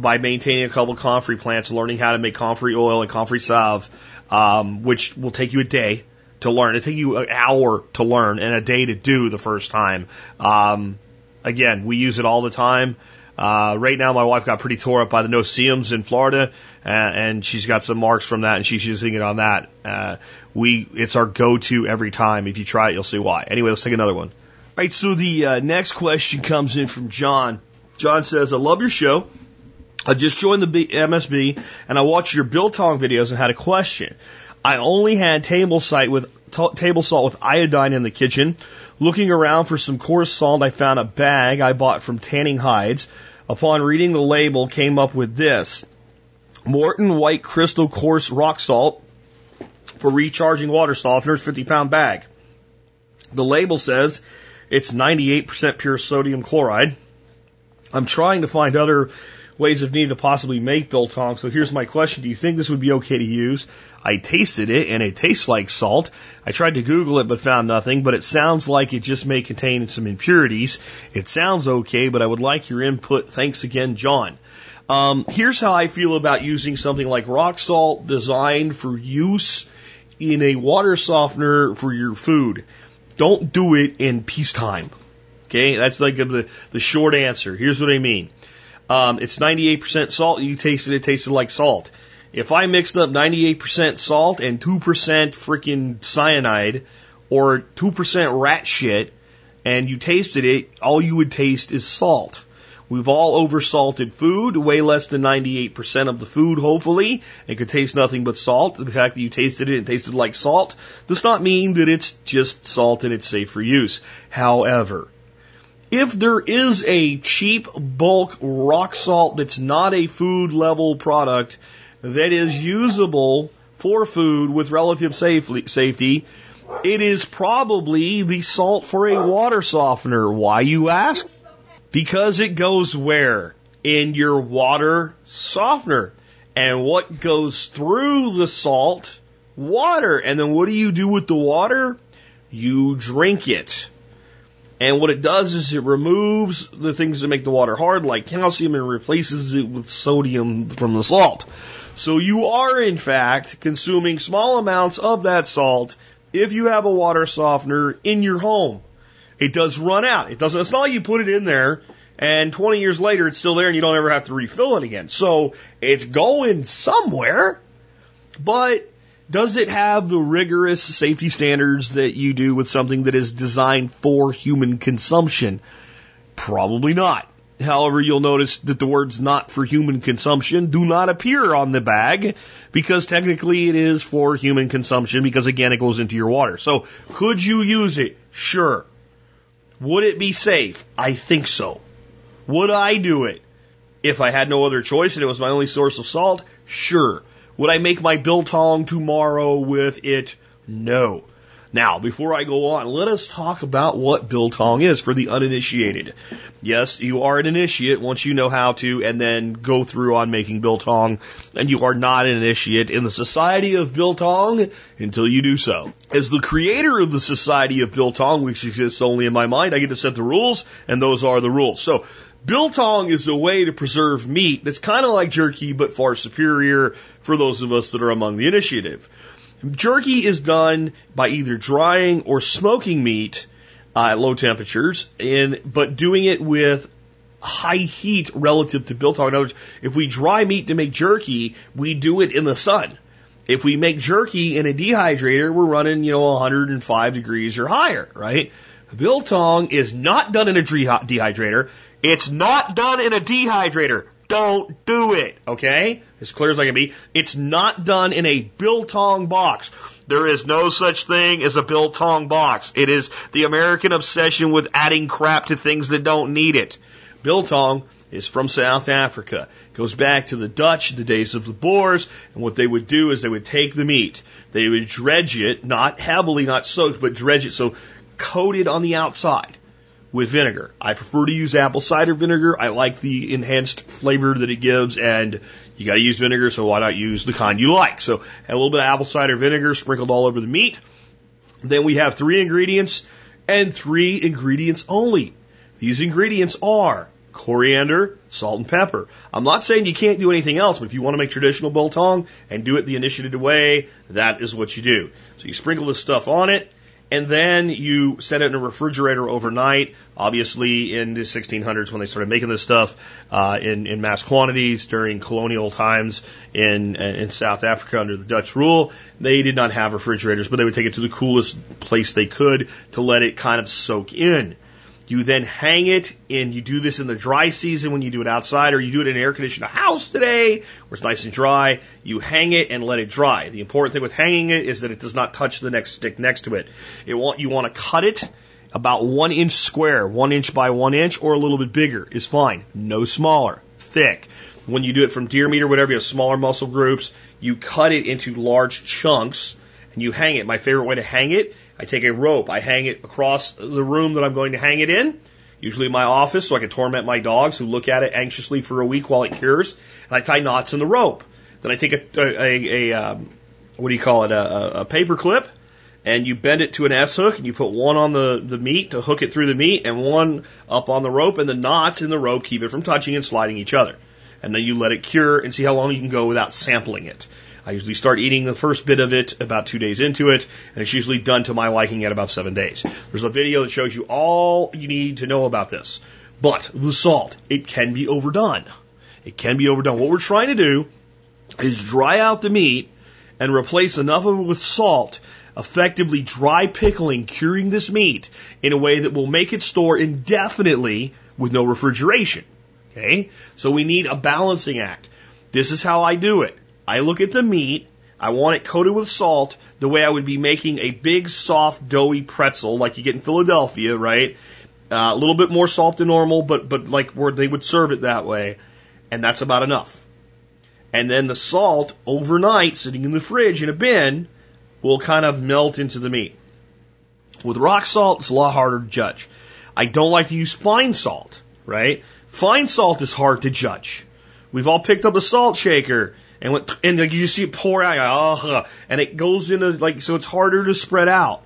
by maintaining a couple of comfrey plants, learning how to make comfrey oil and comfrey salve, um, which will take you a day to learn. It'll take you an hour to learn and a day to do the first time. Um, again, we use it all the time. Uh, right now, my wife got pretty tore up by the no-see-ums in Florida, uh, and she's got some marks from that, and she's using it on that. Uh, we, it's our go-to every time. If you try it, you'll see why. Anyway, let's take another one. All right, so the uh, next question comes in from John. John says, "I love your show. I just joined the MSB, and I watched your biltong videos and had a question. I only had table salt with t- table salt with iodine in the kitchen. Looking around for some coarse salt, I found a bag I bought from Tanning Hides. Upon reading the label, came up with this: Morton White Crystal Coarse Rock Salt for recharging water softeners, 50 pound bag. The label says it's 98% pure sodium chloride. I'm trying to find other ways of needing to possibly make biltong. So here's my question. Do you think this would be okay to use? I tasted it and it tastes like salt. I tried to Google it but found nothing, but it sounds like it just may contain some impurities. It sounds okay, but I would like your input. Thanks again, John. Um, here's how I feel about using something like rock salt designed for use in a water softener for your food. Don't do it in peacetime. Okay, that's like the, the short answer. Here's what I mean. Um, it's 98% salt. You tasted it, it tasted like salt. If I mixed up 98% salt and 2% freaking cyanide or 2% rat shit and you tasted it, all you would taste is salt. We've all oversalted food, way less than 98% of the food, hopefully. It could taste nothing but salt. The fact that you tasted it and tasted like salt does not mean that it's just salt and it's safe for use. However, if there is a cheap bulk rock salt that's not a food level product that is usable for food with relative safety, It is probably the salt for a water softener. Why, you ask? Because it goes where? In your water softener. And what goes through the salt? Water. And then what do you do with the water? You drink it. And what it does is it removes the things that make the water hard, like calcium, and replaces it with sodium from the salt. So you are, in fact, consuming small amounts of that salt if you have a water softener in your home. It does run out. It doesn't, it's not like you put it in there and 20 years later it's still there and you don't ever have to refill it again. So it's going somewhere, but does it have the rigorous safety standards that you do with something that is designed for human consumption? Probably not. However, you'll notice that the words not for human consumption do not appear on the bag because technically it is for human consumption because again it goes into your water. So could you use it? Sure. Would it be safe? I think so. Would I do it? If I had no other choice and it was my only source of salt? Sure. Would I make my biltong tomorrow with it? No. Now, before I go on, let us talk about what biltong is for the uninitiated. Yes, you are an initiate once you know how to and then go through on making biltong, and you are not an initiate in the Society of Biltong until you do so. As the creator of the Society of Biltong, which exists only in my mind, I get to set the rules, and those are the rules. So, Biltong is a way to preserve meat that's kind of like jerky, but far superior for those of us that are among the initiative. Jerky is done by either drying or smoking meat uh, at low temperatures, and but doing it with high heat relative to biltong. In other words, if we dry meat to make jerky, we do it in the sun. If we make jerky in a dehydrator, we're running, you know, 105 degrees or higher, right? Biltong is not done in a dehydrator. It's not done in a dehydrator. Don't do it, okay? As clear as I can be. It's not done in a biltong box. There is no such thing as a biltong box. It is the American obsession with adding crap to things that don't need it. Biltong is from South Africa. It goes back to the Dutch, the days of the Boers, and what they would do is they would take the meat, they would dredge it, not heavily, not soaked, but dredge it so coated on the outside with vinegar. I prefer to use apple cider vinegar. I like the enhanced flavor that it gives, and you got to use vinegar, so why not use the kind you like? So, a little bit of apple cider vinegar sprinkled all over the meat. Then we have three ingredients and three ingredients only. These ingredients are coriander, salt, and pepper. I'm not saying you can't do anything else, but if you want to make traditional biltong and do it the initiated way, that is what you do. So you sprinkle this stuff on it and then you set it in a refrigerator overnight. Obviously, in the 1600s, when they started making this stuff uh, in, in mass quantities during colonial times in, in South Africa under the Dutch rule, they did not have refrigerators, but they would take it to the coolest place they could to let it kind of soak in. You then hang it, and you do this in the dry season when you do it outside, or you do it in an air conditioned house today where it's nice and dry. You hang it and let it dry. The important thing with hanging it is that it does not touch the next stick next to it. It want, you want to cut it about one inch square, one inch by one inch, or a little bit bigger is fine. No smaller, thick. When you do it from deer meat or whatever, you have smaller muscle groups, you cut it into large chunks and you hang it. My favorite way to hang it I take a rope, I hang it across the room that I'm going to hang it in, usually in my office, so I can torment my dogs who look at it anxiously for a week while it cures. And I tie knots in the rope. Then I take a, a, a, a um, what do you call it, a, a paper clip, and you bend it to an S hook, and you put one on the, the meat to hook it through the meat, and one up on the rope, and the knots in the rope keep it from touching and sliding each other. And then you let it cure and see how long you can go without sampling it. I usually start eating the first bit of it about two days into it, and it's usually done to my liking at about seven days. There's a video that shows you all you need to know about this. But the salt, it can be overdone. It can be overdone. What we're trying to do is dry out the meat and replace enough of it with salt, effectively dry pickling, curing this meat in a way that will make it store indefinitely with no refrigeration. Okay? So we need a balancing act. This is how I do it. I look at the meat. I want it coated with salt the way I would be making a big, soft, doughy pretzel like you get in Philadelphia, right? Uh, a little bit more salt than normal, but, but like where they would serve it that way. And that's about enough. And then the salt overnight sitting in the fridge in a bin will kind of melt into the meat. With rock salt, it's a lot harder to judge. I don't like to use fine salt, right? Fine salt is hard to judge. We've all picked up a salt shaker and went, and like you see it pour out, oh, and it goes into like, so it's harder to spread out.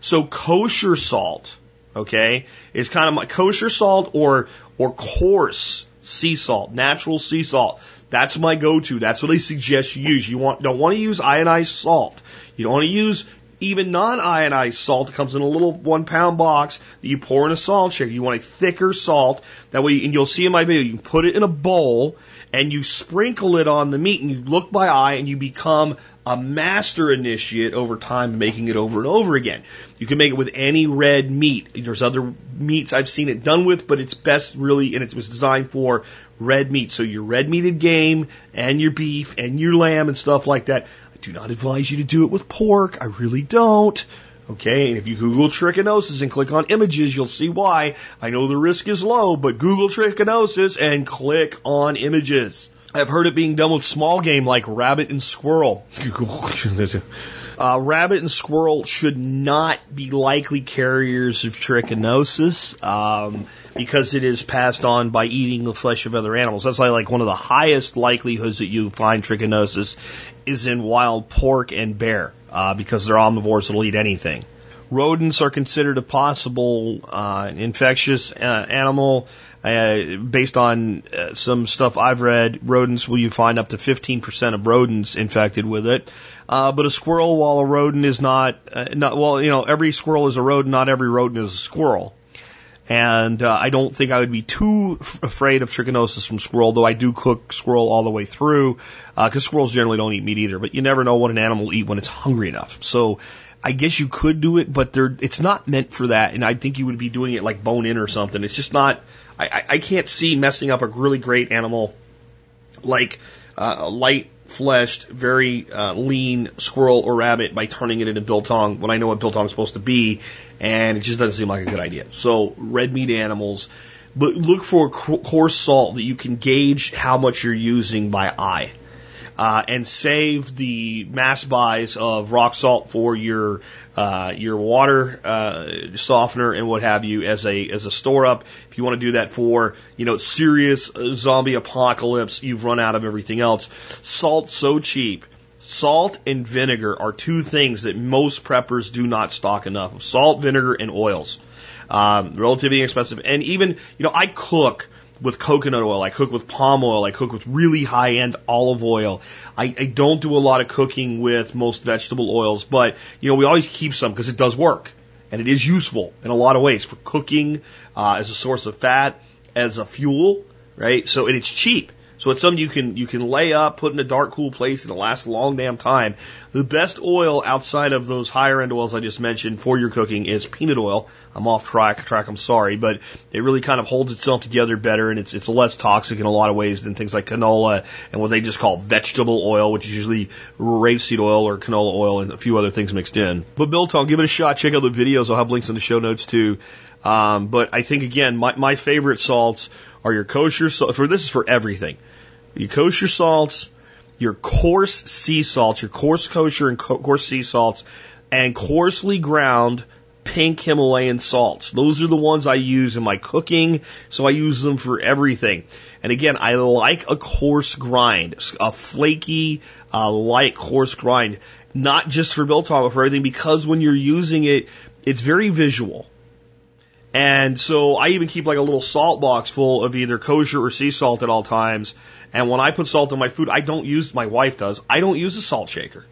So kosher salt, okay, is kind of my kosher salt or, or coarse sea salt, natural sea salt. That's my go-to. That's what I suggest you use. You want, don't want to use ionized salt. You don't want to use even non-ionized salt comes in a little one pound box that you pour in a salt shaker. You want a thicker salt. That way, and you'll see in my video, you can put it in a bowl and you sprinkle it on the meat and you look by eye and you become a master initiate over time, making it over and over again. You can make it with any red meat. There's other meats I've seen it done with, but it's best really, and it was designed for red meat. So your red meated game and your beef and your lamb and stuff like that. I do not advise you to do it with pork. I really don't. Okay, and if you Google trichinosis and click on images, you'll see why. I know the risk is low, but Google trichinosis and click on images. I've heard it being done with small game like rabbit and squirrel. uh, rabbit and squirrel should not be likely carriers of trichinosis um, because it is passed on by eating the flesh of other animals. That's why, like, one of the highest likelihoods that you find trichinosis is in wild pork and bear uh, because they're omnivores that'll eat anything. Rodents are considered a possible uh, infectious uh, animal. Uh, based on uh, some stuff I've read, rodents will you find up to 15% of rodents infected with it. Uh, but a squirrel, while a rodent is not, uh, not, well, you know, every squirrel is a rodent, not every rodent is a squirrel. And uh, I don't think I would be too f- afraid of trichinosis from squirrel, though I do cook squirrel all the way through, because uh, squirrels generally don't eat meat either. But you never know what an animal will eat when it's hungry enough. So I guess you could do it, but they're, it's not meant for that. And I think you would be doing it like bone in or something. It's just not. I, I, I can't see messing up a really great animal like uh, light fleshed, very uh, lean squirrel or rabbit by turning it into biltong when I know what biltong is supposed to be, and it just doesn't seem like a good idea. So red meat animals, but look for coarse salt that you can gauge how much you're using by eye uh, and save the mass buys of rock salt for your uh, your water uh, softener and what have you as a as a store up. If you want to do that for you know serious zombie apocalypse, you've run out of everything else. Salt's so cheap. Salt and vinegar are two things that most preppers do not stock enough of. Salt, vinegar, and oils. Um, relatively inexpensive. And even, you know, I cook with coconut oil. I cook with palm oil. I cook with really high end olive oil. I, I don't do a lot of cooking with most vegetable oils, but you know we always keep some because it does work and it is useful in a lot of ways for cooking uh, as a source of fat, as a fuel, right? So and it's cheap. So it's something you can you can lay up, put in a dark, cool place, and it lasts a long damn time. The best oil outside of those higher end oils I just mentioned for your cooking is peanut oil. I'm off track, track. I'm sorry, but it really kind of holds itself together better, and it's it's less toxic in a lot of ways than things like canola and what they just call vegetable oil, which is usually rapeseed oil or canola oil and a few other things mixed in. But Biltong, give it a shot. Check out the videos. I'll have links in the show notes too. Um, but I think again, my my favorite salts are your kosher salt. For this is for everything. Your kosher salts, your coarse sea salts, your coarse kosher and co- coarse sea salts, and coarsely ground pink Himalayan salts. Those are the ones I use in my cooking, so I use them for everything. And again, I like a coarse grind, a flaky, uh, light coarse grind, not just for biltong, but for everything, because when you're using it, it's very visual. And so I even keep like a little salt box full of either kosher or sea salt at all times. And when I put salt in my food, I don't use, my wife does, I don't use a salt shaker.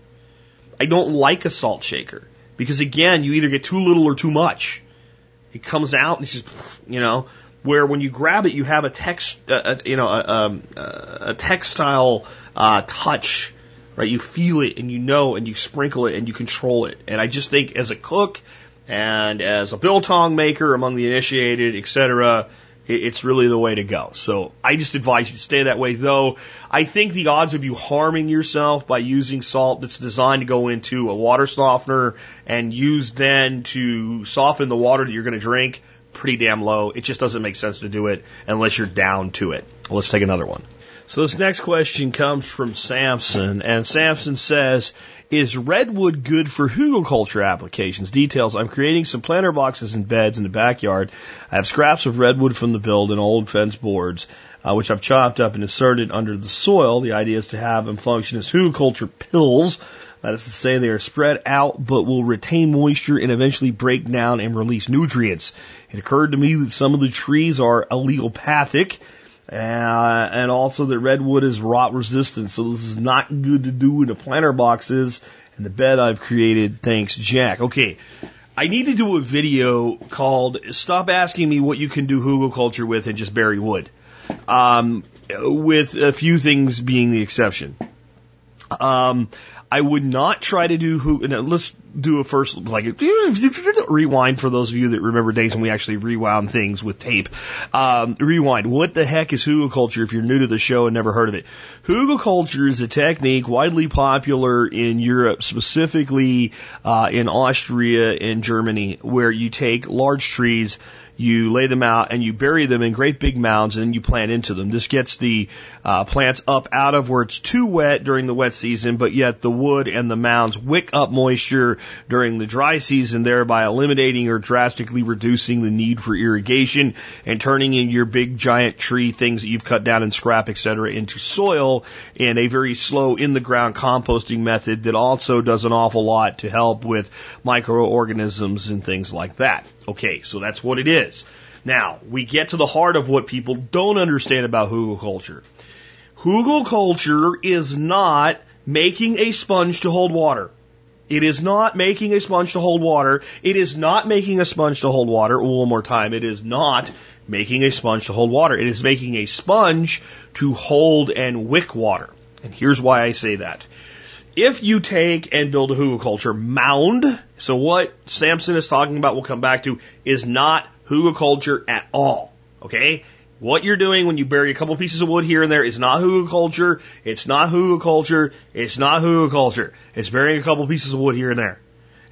I don't like a salt shaker. Because again, you either get too little or too much. It comes out and it's just, you know, where when you grab it, you have a text, uh, you know, a, um, a textile uh, touch, right? You feel it and you know and you sprinkle it and you control it. And I just think as a cook and as a biltong maker among the initiated, etc., it's really the way to go. So I just advise you to stay that way, though I think the odds of you harming yourself by using salt that's designed to go into a water softener and used then to soften the water that you're going to drink, pretty damn low. It just doesn't make sense to do it unless you're down to it. Let's take another one. So this next question comes from Samson, and Samson says, Is redwood good for hugelkultur applications? Details. I'm creating some planter boxes and beds in the backyard. I have scraps of redwood from the build and old fence boards, uh, which I've chopped up and inserted under the soil. The idea is to have them function as hugelkultur pills. That is to say, they are spread out but will retain moisture and eventually break down and release nutrients. It occurred to me that some of the trees are allelopathic uh, and also that redwood is rot resistant, so this is not good to do in the planter boxes and the bed I've created. Thanks, Jack. Okay. I need to do a video called Stop Asking Me What You Can Do Hugelkultur With and Just Bury Wood. Um, with a few things being the exception. Um, I would not try to do who. No, let's do a first like rewind for those of you that remember days when we actually rewound things with tape. Um, rewind. What the heck is hugelkultur? If you're new to the show and never heard of it, hugelkultur is a technique widely popular in Europe, specifically uh, in Austria and Germany, where you take large trees you lay them out and you bury them in great big mounds and then you plant into them. This gets the uh, plants up out of where it's too wet during the wet season, but yet the wood and the mounds wick up moisture during the dry season, thereby eliminating or drastically reducing the need for irrigation and turning in your big giant tree things that you've cut down and scrap, etc., into soil in a very slow in the ground composting method that also does an awful lot to help with microorganisms and things like that. Okay, so that's what it is. Now, we get to the heart of what people don't understand about hugelkultur. Hugelkultur is not making a sponge to hold water. It is not making a sponge to hold water. It is not making a sponge to hold water. One more time. It is not making a sponge to hold water. It is making a sponge to hold and wick water. And here's why I say that if you take and build a hugelkultur mound, so what Samson is talking about, we'll come back to, is not hugelkultur at all. Okay? What you're doing when you bury a couple pieces of wood here and there is not hugelkultur. It's not hugelkultur. It's not hugelkultur. It's burying a couple pieces of wood here and there.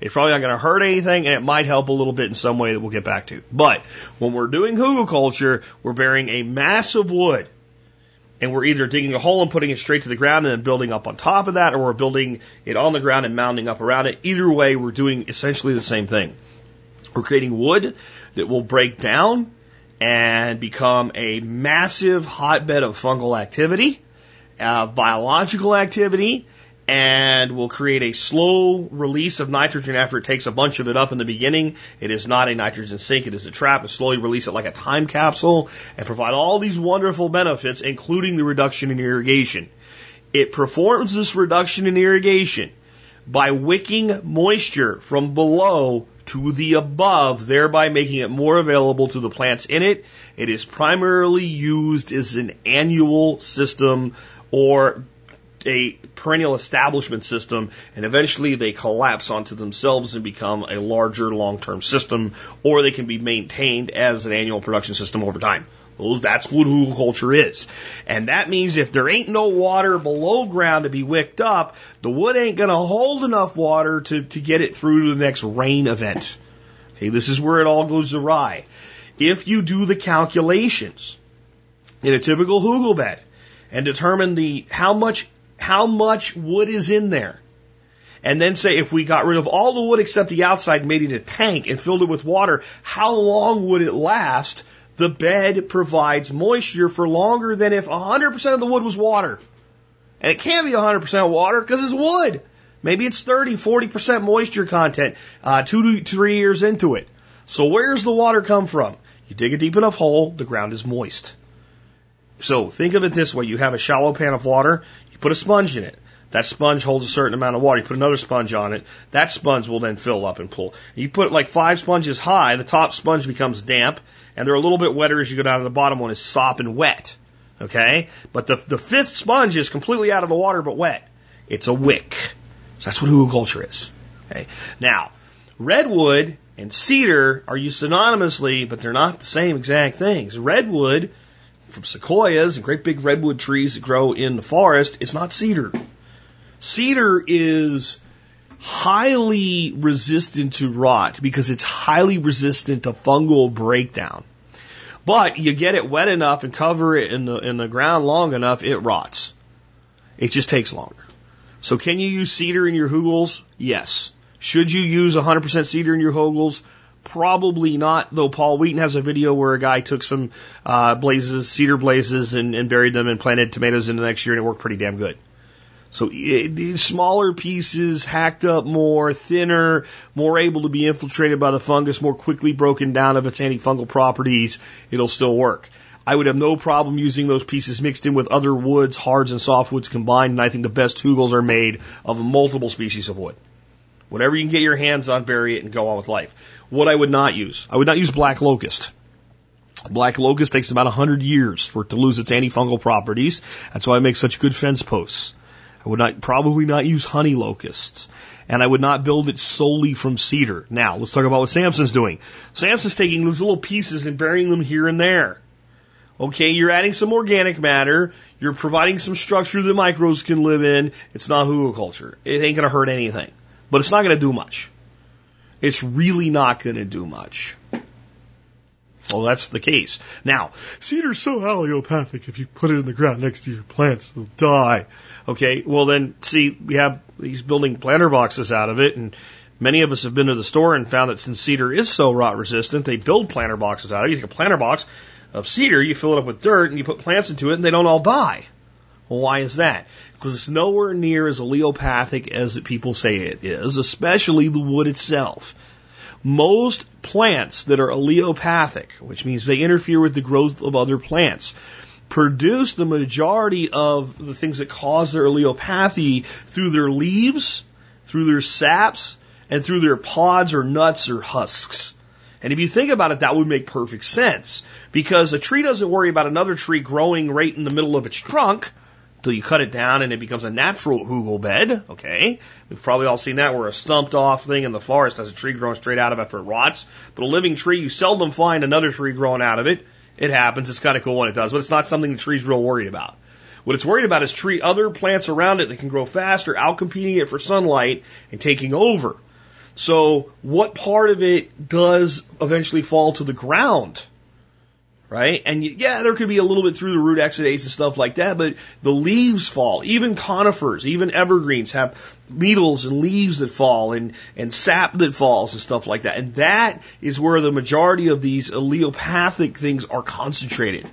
It's probably not going to hurt anything, and it might help a little bit in some way that we'll get back to. But when we're doing hugelkultur, we're burying a mass of wood and we're either digging a hole and putting it straight to the ground and then building up on top of that, or we're building it on the ground and mounding up around it. Either way, we're doing essentially the same thing. We're creating wood that will break down and become a massive hotbed of fungal activity, uh, biological activity, and will create a slow release of nitrogen after it takes a bunch of it up in the beginning. It is not a nitrogen sink, it is a trap, and slowly release it like a time capsule and provide all these wonderful benefits, including the reduction in irrigation. It performs this reduction in irrigation by wicking moisture from below to the above, thereby making it more available to the plants in it. It is primarily used as an annual system or a perennial establishment system, and eventually they collapse onto themselves and become a larger long-term system, or they can be maintained as an annual production system over time. That's what hugelkultur is. And that means if there ain't no water below ground to be wicked up, the wood ain't gonna hold enough water to, to get it through to the next rain event. Okay, this is where it all goes awry. If you do the calculations in a typical hugel bed and determine the how much how much wood is in there. And then say if we got rid of all the wood except the outside, made it a tank and filled it with water, how long would it last? The bed provides moisture for longer than if 100% of the wood was water. And it can't be 100% water because it's wood. Maybe it's 30, 40% moisture content, uh, two to three years into it. So where's the water come from? You dig a deep enough hole, the ground is moist. So think of it this way. You have a shallow pan of water, you put a sponge in it. That sponge holds a certain amount of water. You put another sponge on it. That sponge will then fill up and pull. You put like five sponges high, the top sponge becomes damp, and they're a little bit wetter as you go down to the bottom one is sopping wet. Okay? But the, the fifth sponge is completely out of the water but wet. It's a wick. So that's what hugelkultur is. Okay? Now, redwood and cedar are used synonymously, but they're not the same exact things. Redwood from sequoias and great big redwood trees that grow in the forest, it's not cedar. Cedar is highly resistant to rot because it's highly resistant to fungal breakdown. But you get it wet enough and cover it in the in the ground long enough, it rots. It just takes longer. So can you use cedar in your hugels? Yes. Should you use 100% cedar in your hugels? Probably not, though Paul Wheaton has a video where a guy took some uh, blazes, cedar blazes, and, and buried them and planted tomatoes in the next year, and it worked pretty damn good. So eh, these smaller pieces, hacked up more, thinner, more able to be infiltrated by the fungus, more quickly broken down of its antifungal properties, it'll still work. I would have no problem using those pieces mixed in with other woods, hards and softwoods combined, and I think the best hugels are made of multiple species of wood. Whatever you can get your hands on, bury it and go on with life. What I would not use, I would not use black locust. Black locust takes about 100 years for it to lose its antifungal properties. That's why I make such good fence posts. I would not, probably not use honey locusts. And I would not build it solely from cedar. Now, let's talk about what Samson's doing. Samson's taking those little pieces and burying them here and there. Okay, you're adding some organic matter. You're providing some structure that microbes can live in. It's not hugelkultur. It ain't going to hurt anything. But it's not going to do much. It's really not going to do much. Well, that's the case. Now, cedar's so allelopathic, if you put it in the ground next to your plants, they'll die. Okay, well then, see, we have he's building planter boxes out of it, and many of us have been to the store and found that since cedar is so rot resistant, they build planter boxes out of it. You take a planter box of cedar, you fill it up with dirt, and you put plants into it, and they don't all die. Well, why is that? Because it's nowhere near as allelopathic as people say it is, especially the wood itself. Most plants that are allelopathic, which means they interfere with the growth of other plants, produce the majority of the things that cause their allelopathy through their leaves, through their saps, and through their pods or nuts or husks. And if you think about it, that would make perfect sense. Because a tree doesn't worry about another tree growing right in the middle of its trunk until you cut it down and it becomes a natural hugel bed. Okay. We've probably all seen that where a stumped off thing in the forest has a tree growing straight out of it after it rots. But a living tree, you seldom find another tree growing out of it. It happens. It's kind of cool when it does, but it's not something the tree's real worried about. What it's worried about is tree other plants around it that can grow faster, outcompeting it for sunlight and taking over. So what part of it does eventually fall to the ground? Right? And yeah, there could be a little bit through the root exudates and stuff like that, but the leaves fall. Even conifers, even evergreens have needles and leaves that fall and, and sap that falls and stuff like that. And that is where the majority of these allelopathic things are concentrated.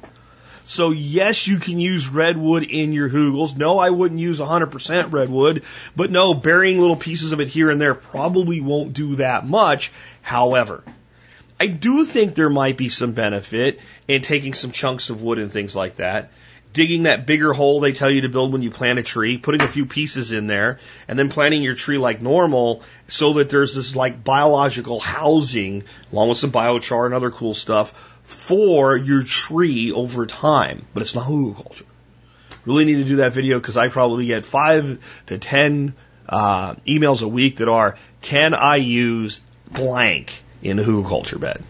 So yes, you can use redwood in your hugels. No, I wouldn't use 100% redwood, but no, burying little pieces of it here and there probably won't do that much. However, I do think there might be some benefit in taking some chunks of wood and things like that, digging that bigger hole they tell you to build when you plant a tree, putting a few pieces in there, and then planting your tree like normal so that there's this like biological housing along with some biochar and other cool stuff for your tree over time. But it's not hugelkultur. Really need to do that video because I probably get five to ten uh, emails a week that are, can I use blank? In the culture bed.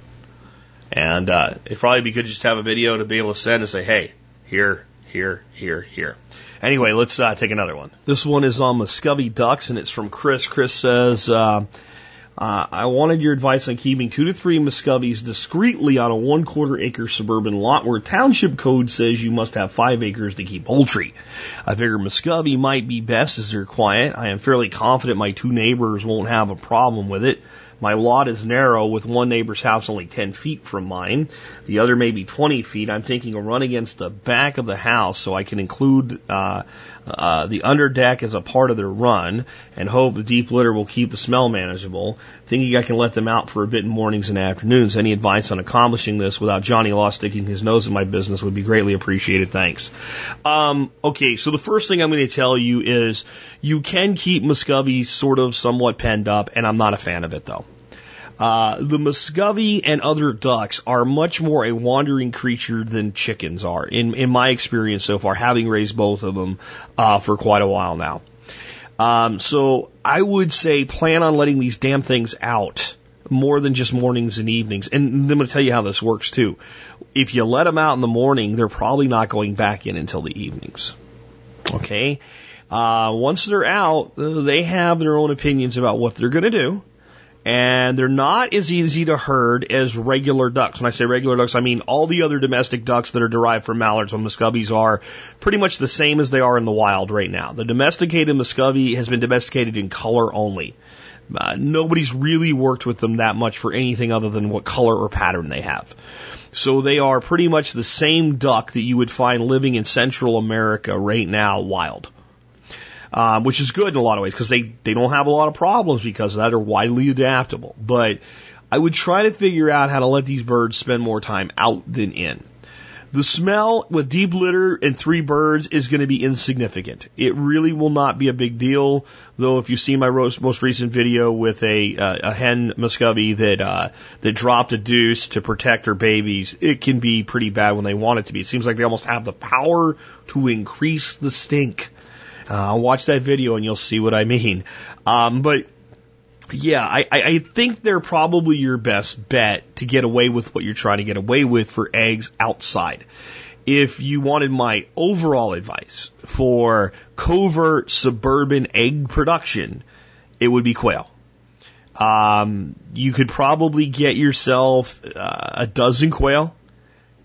And uh, it'd probably be good just to have a video to be able to send and say, hey, here, here, here, here. Anyway, let's uh, take another one. This one is on Muscovy ducks, and it's from Chris. Chris says, uh, uh, I wanted your advice on keeping two to three Muscovies discreetly on a one quarter acre suburban lot where township code says you must have five acres to keep poultry. I figure Muscovy might be best as they're quiet. I am fairly confident my two neighbors won't have a problem with it. My lot is narrow with one neighbor's house only 10 feet from mine. The other maybe 20 feet. I'm thinking of run against the back of the house so I can include uh, uh, the under deck as a part of their run and hope the deep litter will keep the smell manageable. Thinking I can let them out for a bit in mornings and afternoons. Any advice on accomplishing this without Johnny Law sticking his nose in my business would be greatly appreciated. Thanks. Um, okay, so the first thing I'm going to tell you is you can keep Muscovy sort of somewhat penned up, and I'm not a fan of it though. Uh, the Muscovy and other ducks are much more a wandering creature than chickens are, in, in my experience so far, having raised both of them uh, for quite a while now. Um, so I would say plan on letting these damn things out more than just mornings and evenings. And I'm going to tell you how this works too. If you let them out in the morning, they're probably not going back in until the evenings. Okay? Uh, once they're out, they have their own opinions about what they're going to do and they're not as easy to herd as regular ducks. When I say regular ducks, I mean all the other domestic ducks that are derived from mallards or muscovies are pretty much the same as they are in the wild right now. The domesticated muscovy has been domesticated in color only. Uh, nobody's really worked with them that much for anything other than what color or pattern they have. So they are pretty much the same duck that you would find living in Central America right now, wild. Um, which is good in a lot of ways because they, they don't have a lot of problems because of that. They're widely adaptable. But I would try to figure out how to let these birds spend more time out than in. The smell with deep litter and three birds is going to be insignificant. It really will not be a big deal. Though, if you see my most recent video with a uh, a hen muscovy that uh, that dropped a deuce to protect her babies, it can be pretty bad when they want it to be. It seems like they almost have the power to increase the stink. Uh, watch that video and you'll see what I mean. Um, but yeah, I, I think they're probably your best bet to get away with what you're trying to get away with for eggs outside. If you wanted my overall advice for covert suburban egg production, it would be quail. Um, you could probably get yourself uh, a dozen quail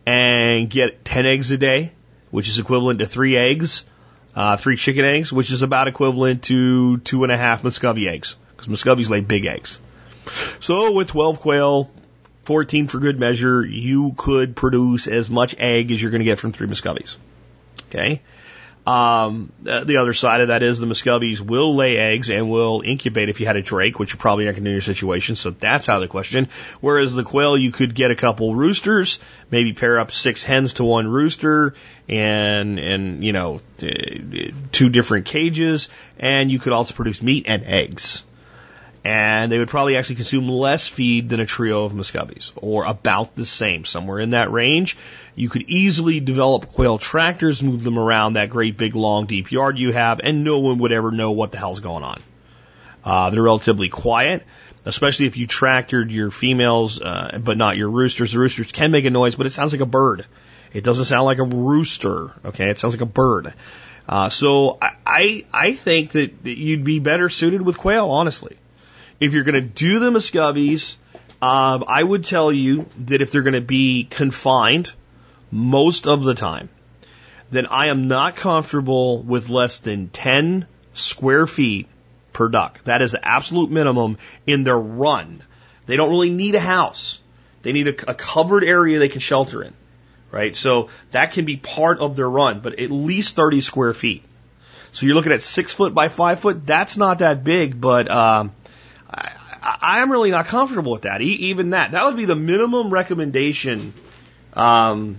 and get 10 eggs a day, which is equivalent to three eggs, uh, three chicken eggs, which is about equivalent to two and a half Muscovy eggs because Muscovies lay big eggs. So with 12 quail, 14 for good measure, you could produce as much egg as you're going to get from three Muscovies. Okay. Um, the other side of that is the Muscovies will lay eggs and will incubate if you had a drake, which you're probably not going to do in your situation. So that's out of the question. Whereas the quail, you could get a couple roosters, maybe pair up six hens to one rooster and, and, you know, two different cages. And you could also produce meat and eggs and they would probably actually consume less feed than a trio of muscovies, or about the same, somewhere in that range. You could easily develop quail tractors, move them around that great big long deep yard you have, and no one would ever know what the hell's going on. Uh, they're relatively quiet, especially if you tractored your females, uh, but not your roosters. The roosters can make a noise, but it sounds like a bird. It doesn't sound like a rooster. Okay, it sounds like a bird. Uh, so I, I I think that you'd be better suited with quail, honestly. If you're going to do the Muscovies, um, I would tell you that if they're going to be confined most of the time, then I am not comfortable with less than 10 square feet per duck. That is the absolute minimum in their run. They don't really need a house. They need a, a covered area they can shelter in, right? So that can be part of their run, but at least 30 square feet. So you're looking at six foot by five foot. That's not that big, but um, I, am really not comfortable with that. E- even that, that would be the minimum recommendation, um,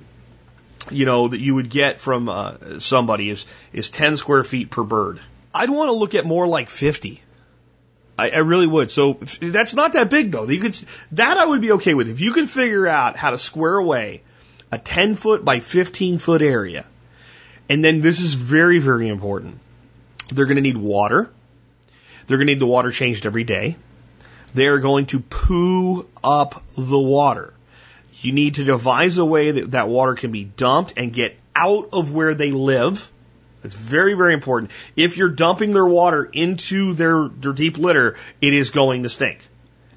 you know, that you would get from uh, somebody is is 10 square feet per bird. I'd want to look at more like 50. I, I really would. So that's not that big though. You could that I would be okay with if you could figure out how to square away a 10 foot by 15 foot area. And then this is very very important. They're going to need water. They're going to need the water changed every day. They're going to poo up the water. You need to devise a way that that water can be dumped and get out of where they live. It's very, very important. If you're dumping their water into their, their deep litter, it is going to stink.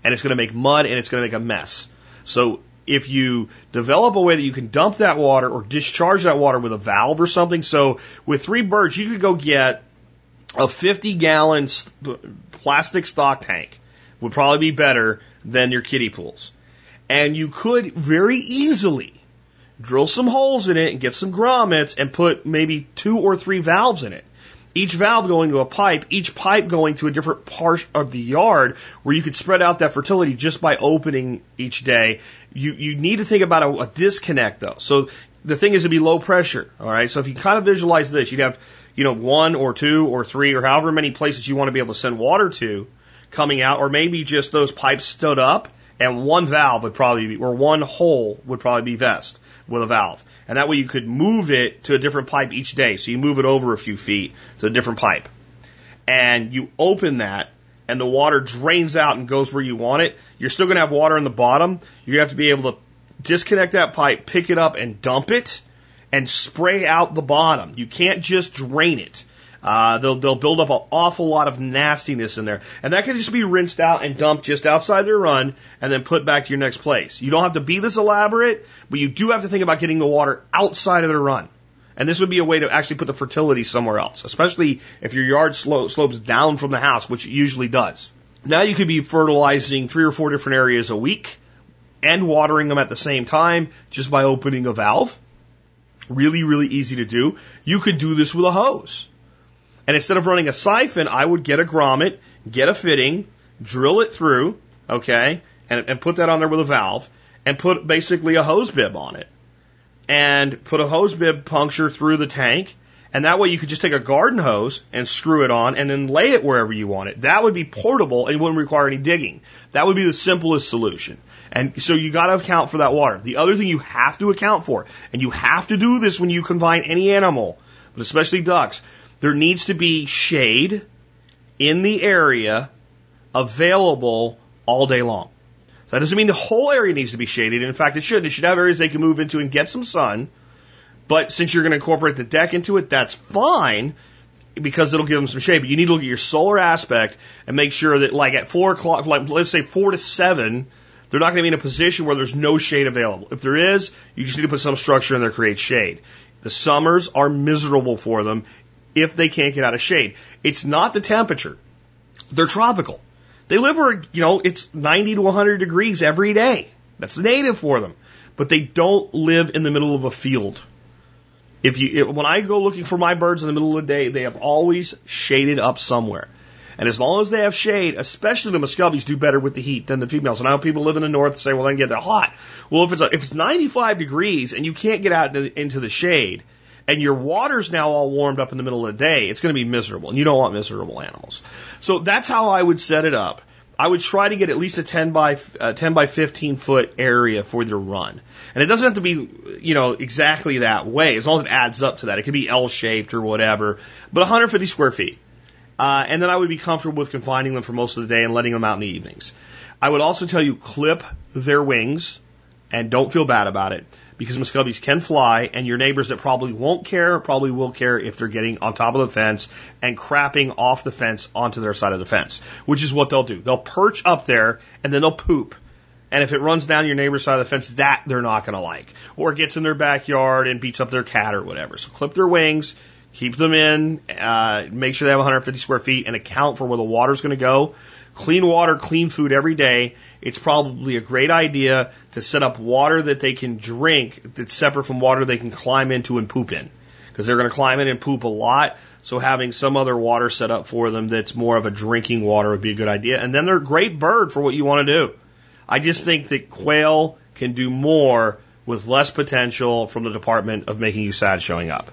And it's going to make mud and it's going to make a mess. So if you develop a way that you can dump that water or discharge that water with a valve or something, so with three birds, you could go get a 50 gallon plastic stock tank would probably be better than your kiddie pools. And you could very easily drill some holes in it and get some grommets and put maybe two or three valves in it. Each valve going to a pipe, each pipe going to a different part of the yard where you could spread out that fertility just by opening each day. You, you need to think about a, a disconnect though. So the thing is to be low pressure. All right. So if you kind of visualize this, you'd have, you know, one or two or three or however many places you want to be able to send water to coming out, or maybe just those pipes stood up and one valve would probably be, or one hole would probably be vest with a valve. And that way you could move it to a different pipe each day. So you move it over a few feet to a different pipe. And you open that and the water drains out and goes where you want it. You're still going to have water in the bottom. To have to be able to disconnect that pipe, pick it up and dump it and spray out the bottom. You can't just drain it. Uh, they'll they'll build up an awful lot of nastiness in there, and that can just be rinsed out and dumped just outside their run, and then put back to your next place. You don't have to be this elaborate, but you do have to think about getting the water outside of their run. And this would be a way to actually put the fertility somewhere else, especially if your yard slo- slopes down from the house, which it usually does. Now you could be fertilizing three or four different areas a week and watering them at the same time just by opening a valve. Really, really easy to do. You could do this with a hose. And instead of running a siphon, I would get a grommet, get a fitting, drill it through, okay, and, and put that on there with a valve, and put basically a hose bib on it. And put a hose bib puncture through the tank, and that way you could just take a garden hose and screw it on and then lay it wherever you want it. That would be portable and wouldn't require any digging. That would be the simplest solution. And so you got to account for that water. The other thing you have to account for, and you have to do this when you confine any animal, but especially ducks, there needs to be shade in the area available all day long. So that doesn't mean the whole area needs to be shaded. In fact, it should. It should have areas they can move into and get some sun. But since you're going to incorporate the deck into it, that's fine because it'll give them some shade. But you need to look at your solar aspect and make sure that, like at four o'clock, like let's say four to seven, they're not going to be in a position where there's no shade available. If there is, you just need to put some structure in there to create shade. The summers are miserable for them if they can't get out of shade. It's not the temperature. They're tropical. They live where, you know, it's 90 to 100 degrees every day. That's native for them. But they don't live in the middle of a field. If you, if, when I go looking for my birds in the middle of the day, they have always shaded up somewhere. And as long as they have shade, especially the muscovies do better with the heat than the females. And I know people live in the north say, well, then get it hot. Well, if it's, if it's 95 degrees and you can't get out into the shade, and your water's now all warmed up in the middle of the day, it's going to be miserable. And you don't want miserable animals. So that's how I would set it up. I would try to get at least a 10 by uh, 10 by 15 foot area for their run, and it doesn't have to be you know exactly that way as long as it adds up to that. It could be L shaped or whatever, but 150 square feet, uh, and then I would be comfortable with confining them for most of the day and letting them out in the evenings. I would also tell you clip their wings, and don't feel bad about it because muscovies can fly, and your neighbors that probably won't care probably will care if they're getting on top of the fence and crapping off the fence onto their side of the fence, which is what they'll do. They'll perch up there and then they'll poop. And if it runs down your neighbor's side of the fence, that they're not going to like. Or gets in their backyard and beats up their cat or whatever. So clip their wings, keep them in, uh, make sure they have 150 square feet, and account for where the water's going to go. Clean water, clean food every day, it's probably a great idea to set up water that they can drink that's separate from water they can climb into and poop in. Because they're going to climb in and poop a lot. So having some other water set up for them that's more of a drinking water would be a good idea. And then they're a great bird for what you want to do. I just think that quail can do more with less potential from the department of making you sad showing up.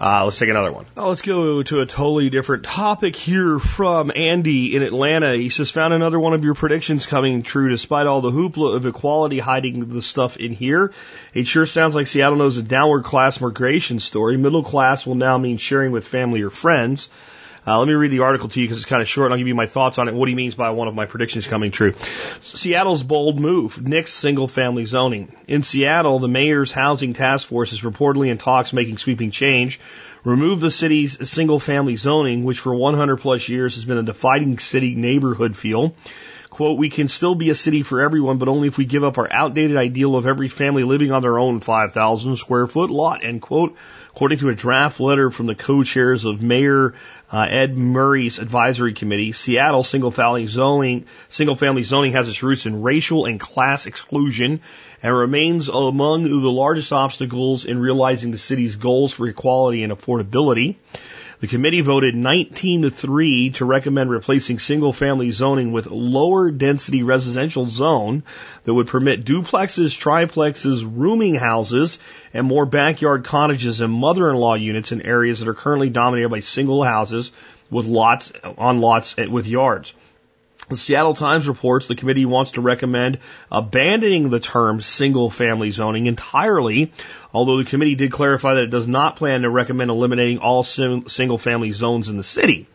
Uh, let's take another one. Oh, let's go to a totally different topic here from Andy in Atlanta. He says, found another one of your predictions coming true despite all the hoopla of equality hiding the stuff in here. It sure sounds like Seattle knows a downward class migration story. Middle class will now mean sharing with family or friends. Uh, let me read the article to you because it's kind of short and I'll give you my thoughts on it what he means by one of my predictions coming true. Seattle's bold move, nix single family zoning. In Seattle, the mayor's housing task force is reportedly in talks making sweeping change. Remove the city's single family zoning, which for 100 plus years has been a defining city neighborhood feel. Quote, we can still be a city for everyone, but only if we give up our outdated ideal of every family living on their own 5,000 square foot lot, end quote. According to a draft letter from the co-chairs of Mayor uh, Ed Murray's advisory committee, Seattle single family zoning, single family zoning has its roots in racial and class exclusion and remains among the largest obstacles in realizing the city's goals for equality and affordability. The committee voted 19 to 3 to recommend replacing single family zoning with lower density residential zone that would permit duplexes, triplexes, rooming houses, and more backyard cottages and mother-in-law units in areas that are currently dominated by single houses with lots on lots with yards. The Seattle Times reports the committee wants to recommend abandoning the term single family zoning entirely, although the committee did clarify that it does not plan to recommend eliminating all single family zones in the city.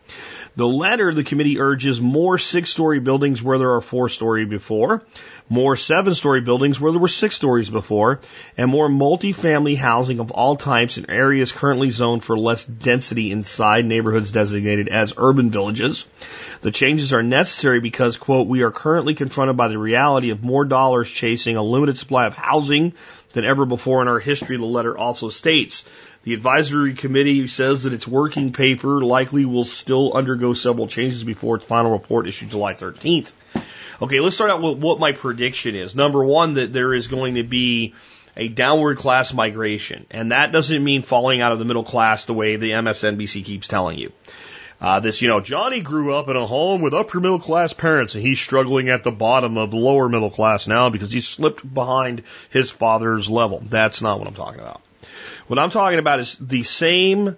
The letter, the committee urges more six story buildings where there are four story before, more seven story buildings where there were six stories before, and more multifamily housing of all types in areas currently zoned for less density inside neighborhoods designated as urban villages. The changes are necessary because, quote, we are currently confronted by the reality of more dollars chasing a limited supply of housing than ever before in our history, the letter also states. The advisory committee says that its working paper likely will still undergo several changes before its final report issued July 13th. Okay, let's start out with what my prediction is. Number one, that there is going to be a downward class migration, and that doesn't mean falling out of the middle class the way the MSNBC keeps telling you. Uh, this, you know, Johnny grew up in a home with upper middle class parents and he's struggling at the bottom of lower middle class now because he slipped behind his father's level. That's not what I'm talking about. What I'm talking about is the same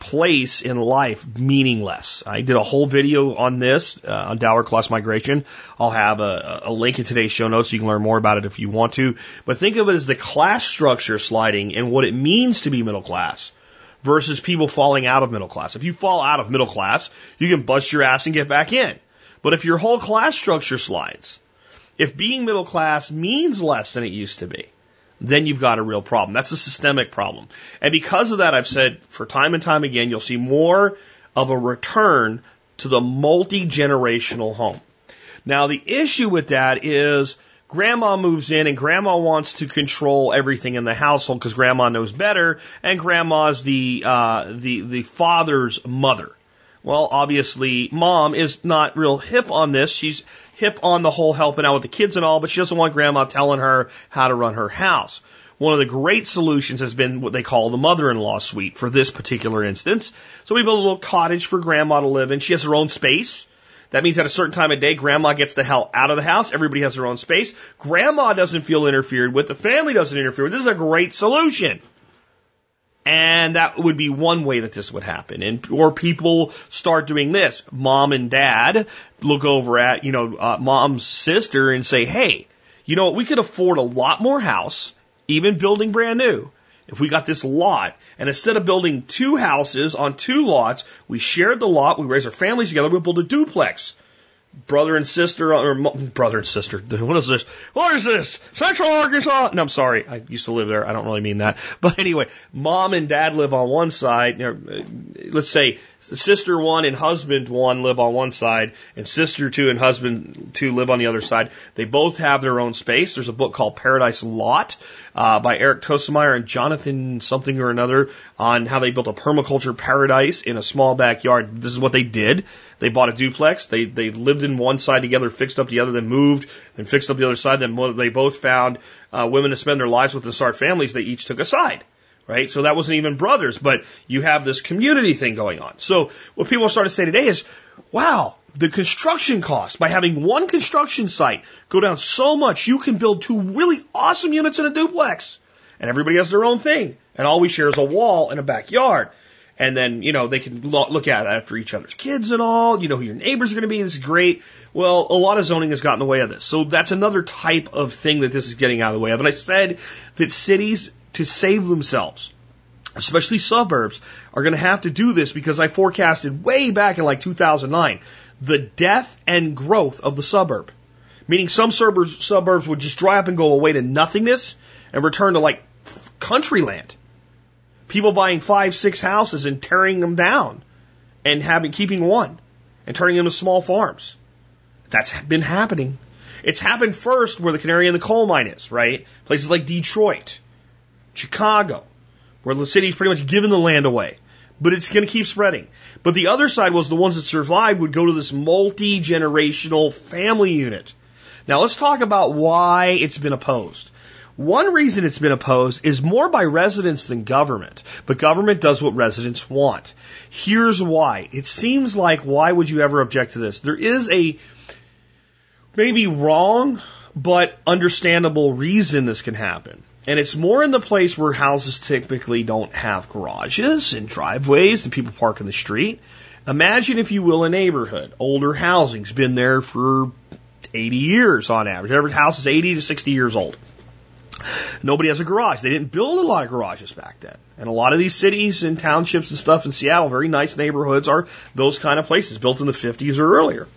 place in life meaningless. I did a whole video on this, uh, on downward class migration. I'll have a, a link in today's show notes so you can learn more about it if you want to. But think of it as the class structure sliding and what it means to be middle class versus people falling out of middle class. If you fall out of middle class, you can bust your ass and get back in. But if your whole class structure slides, if being middle class means less than it used to be, then you've got a real problem. That's a systemic problem. And because of that, I've said for time and time again, you'll see more of a return to the multi generational home. Now, the issue with that is grandma moves in and grandma wants to control everything in the household because grandma knows better and grandma's the, uh, the, the father's mother. Well, obviously, mom is not real hip on this. She's hip on the whole helping out with the kids and all, but she doesn't want grandma telling her how to run her house. One of the great solutions has been what they call the mother-in-law suite for this particular instance. So we built a little cottage for grandma to live in. She has her own space. That means at a certain time of day, grandma gets the hell out of the house. Everybody has their own space. Grandma doesn't feel interfered with. The family doesn't interfere with. This is a great solution. And that would be one way that this would happen. And, or people start doing this. Mom and dad look over at, you know, uh, mom's sister and say, hey, you know what? We could afford a lot more house, even building brand new. If we got this lot, and instead of building two houses on two lots, we shared the lot, we raised our families together, we build a duplex brother and sister, or brother and sister. What is this? What is this? Central Arkansas? No, I'm sorry. I used to live there. I don't really mean that. But anyway, mom and dad live on one side. Let's say sister one and husband one live on one side, and sister two and husband two live on the other side. They both have their own space. There's a book called Paradise Lot uh, by Eric Toensmeier and Jonathan something or another on how they built a permaculture paradise in a small backyard. This is what they did. They bought a duplex. They they lived in one side together, fixed up the other, then moved, then fixed up the other side. Then they both found uh, women to spend their lives with and start families. They each took a side right? So that wasn't even brothers, but you have this community thing going on. So what people start to say today is, wow, the construction cost by having one construction site go down so much, you can build two really awesome units in a duplex. And everybody has their own thing. And all we share is a wall and a backyard. And then, you know, they can look at it after each other's kids and all. You know who your neighbors are going to be. This is great. Well, a lot of zoning has gotten in the way of this. So that's another type of thing that this is getting out of the way of. And I said that cities, to save themselves, especially suburbs, are going to have to do this because I forecasted way back in like 2009 the death and growth of the suburb. Meaning some suburbs, suburbs would just dry up and go away to nothingness and return to like country land. People buying five, six houses and tearing them down and having, keeping one and turning them to small farms. That's been happening. It's happened first where the canary in the coal mine is, right? Places like Detroit, Chicago, where the city's pretty much given the land away but it's going to keep spreading. But the other side was the ones that survived would go to this multi generational family unit. Now let's talk about why it's been opposed. One reason it's been opposed is more by residents than government, but government does what residents want. Here's why. It seems like why would you ever object to this? There is a maybe wrong, but understandable reason this can happen. And it's more in the place where houses typically don't have garages and driveways and people park in the street. Imagine, if you will, a neighborhood. Older housing's been there for 80 years on average. Every house is 80 to 60 years old. Nobody has a garage. They didn't build a lot of garages back then. And a lot of these cities and townships and stuff in Seattle, very nice neighborhoods, are those kind of places built in the 50s or earlier.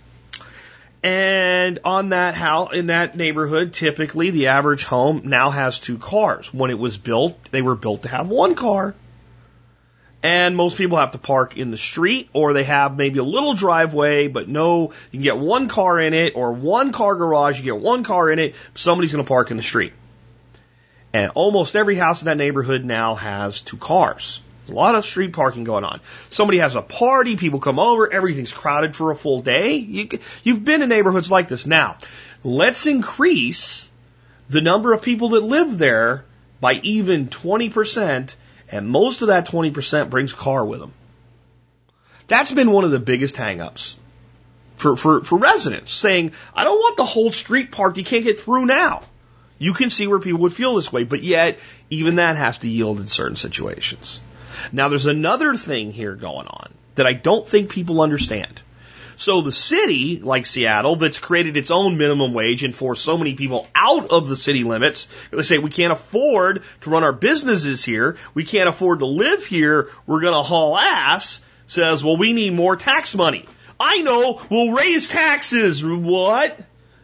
And on that house, in that neighborhood, typically the average home now has two cars. When it was built, they were built to have one car. And most people have to park in the street or they have maybe a little driveway, but no, you can get one car in it or one car garage, you get one car in it, somebody's going to park in the street. And almost every house in that neighborhood now has two cars. A lot of street parking going on. Somebody has a party, people come over, everything's crowded for a full day. You, you've been in neighborhoods like this. Now, let's increase the number of people that live there by even 20%, and most of that 20% brings car with them. That's been one of the biggest hangups for, for, for residents, saying, I don't want the whole street parked, you can't get through now. You can see where people would feel this way, but yet even that has to yield in certain situations. Now there's another thing here going on that I don't think people understand. So the city, like Seattle, that's created its own minimum wage and forced so many people out of the city limits, they say we can't afford to run our businesses here, we can't afford to live here, we're gonna haul ass, says, well, we need more tax money. I know, we'll raise taxes. What?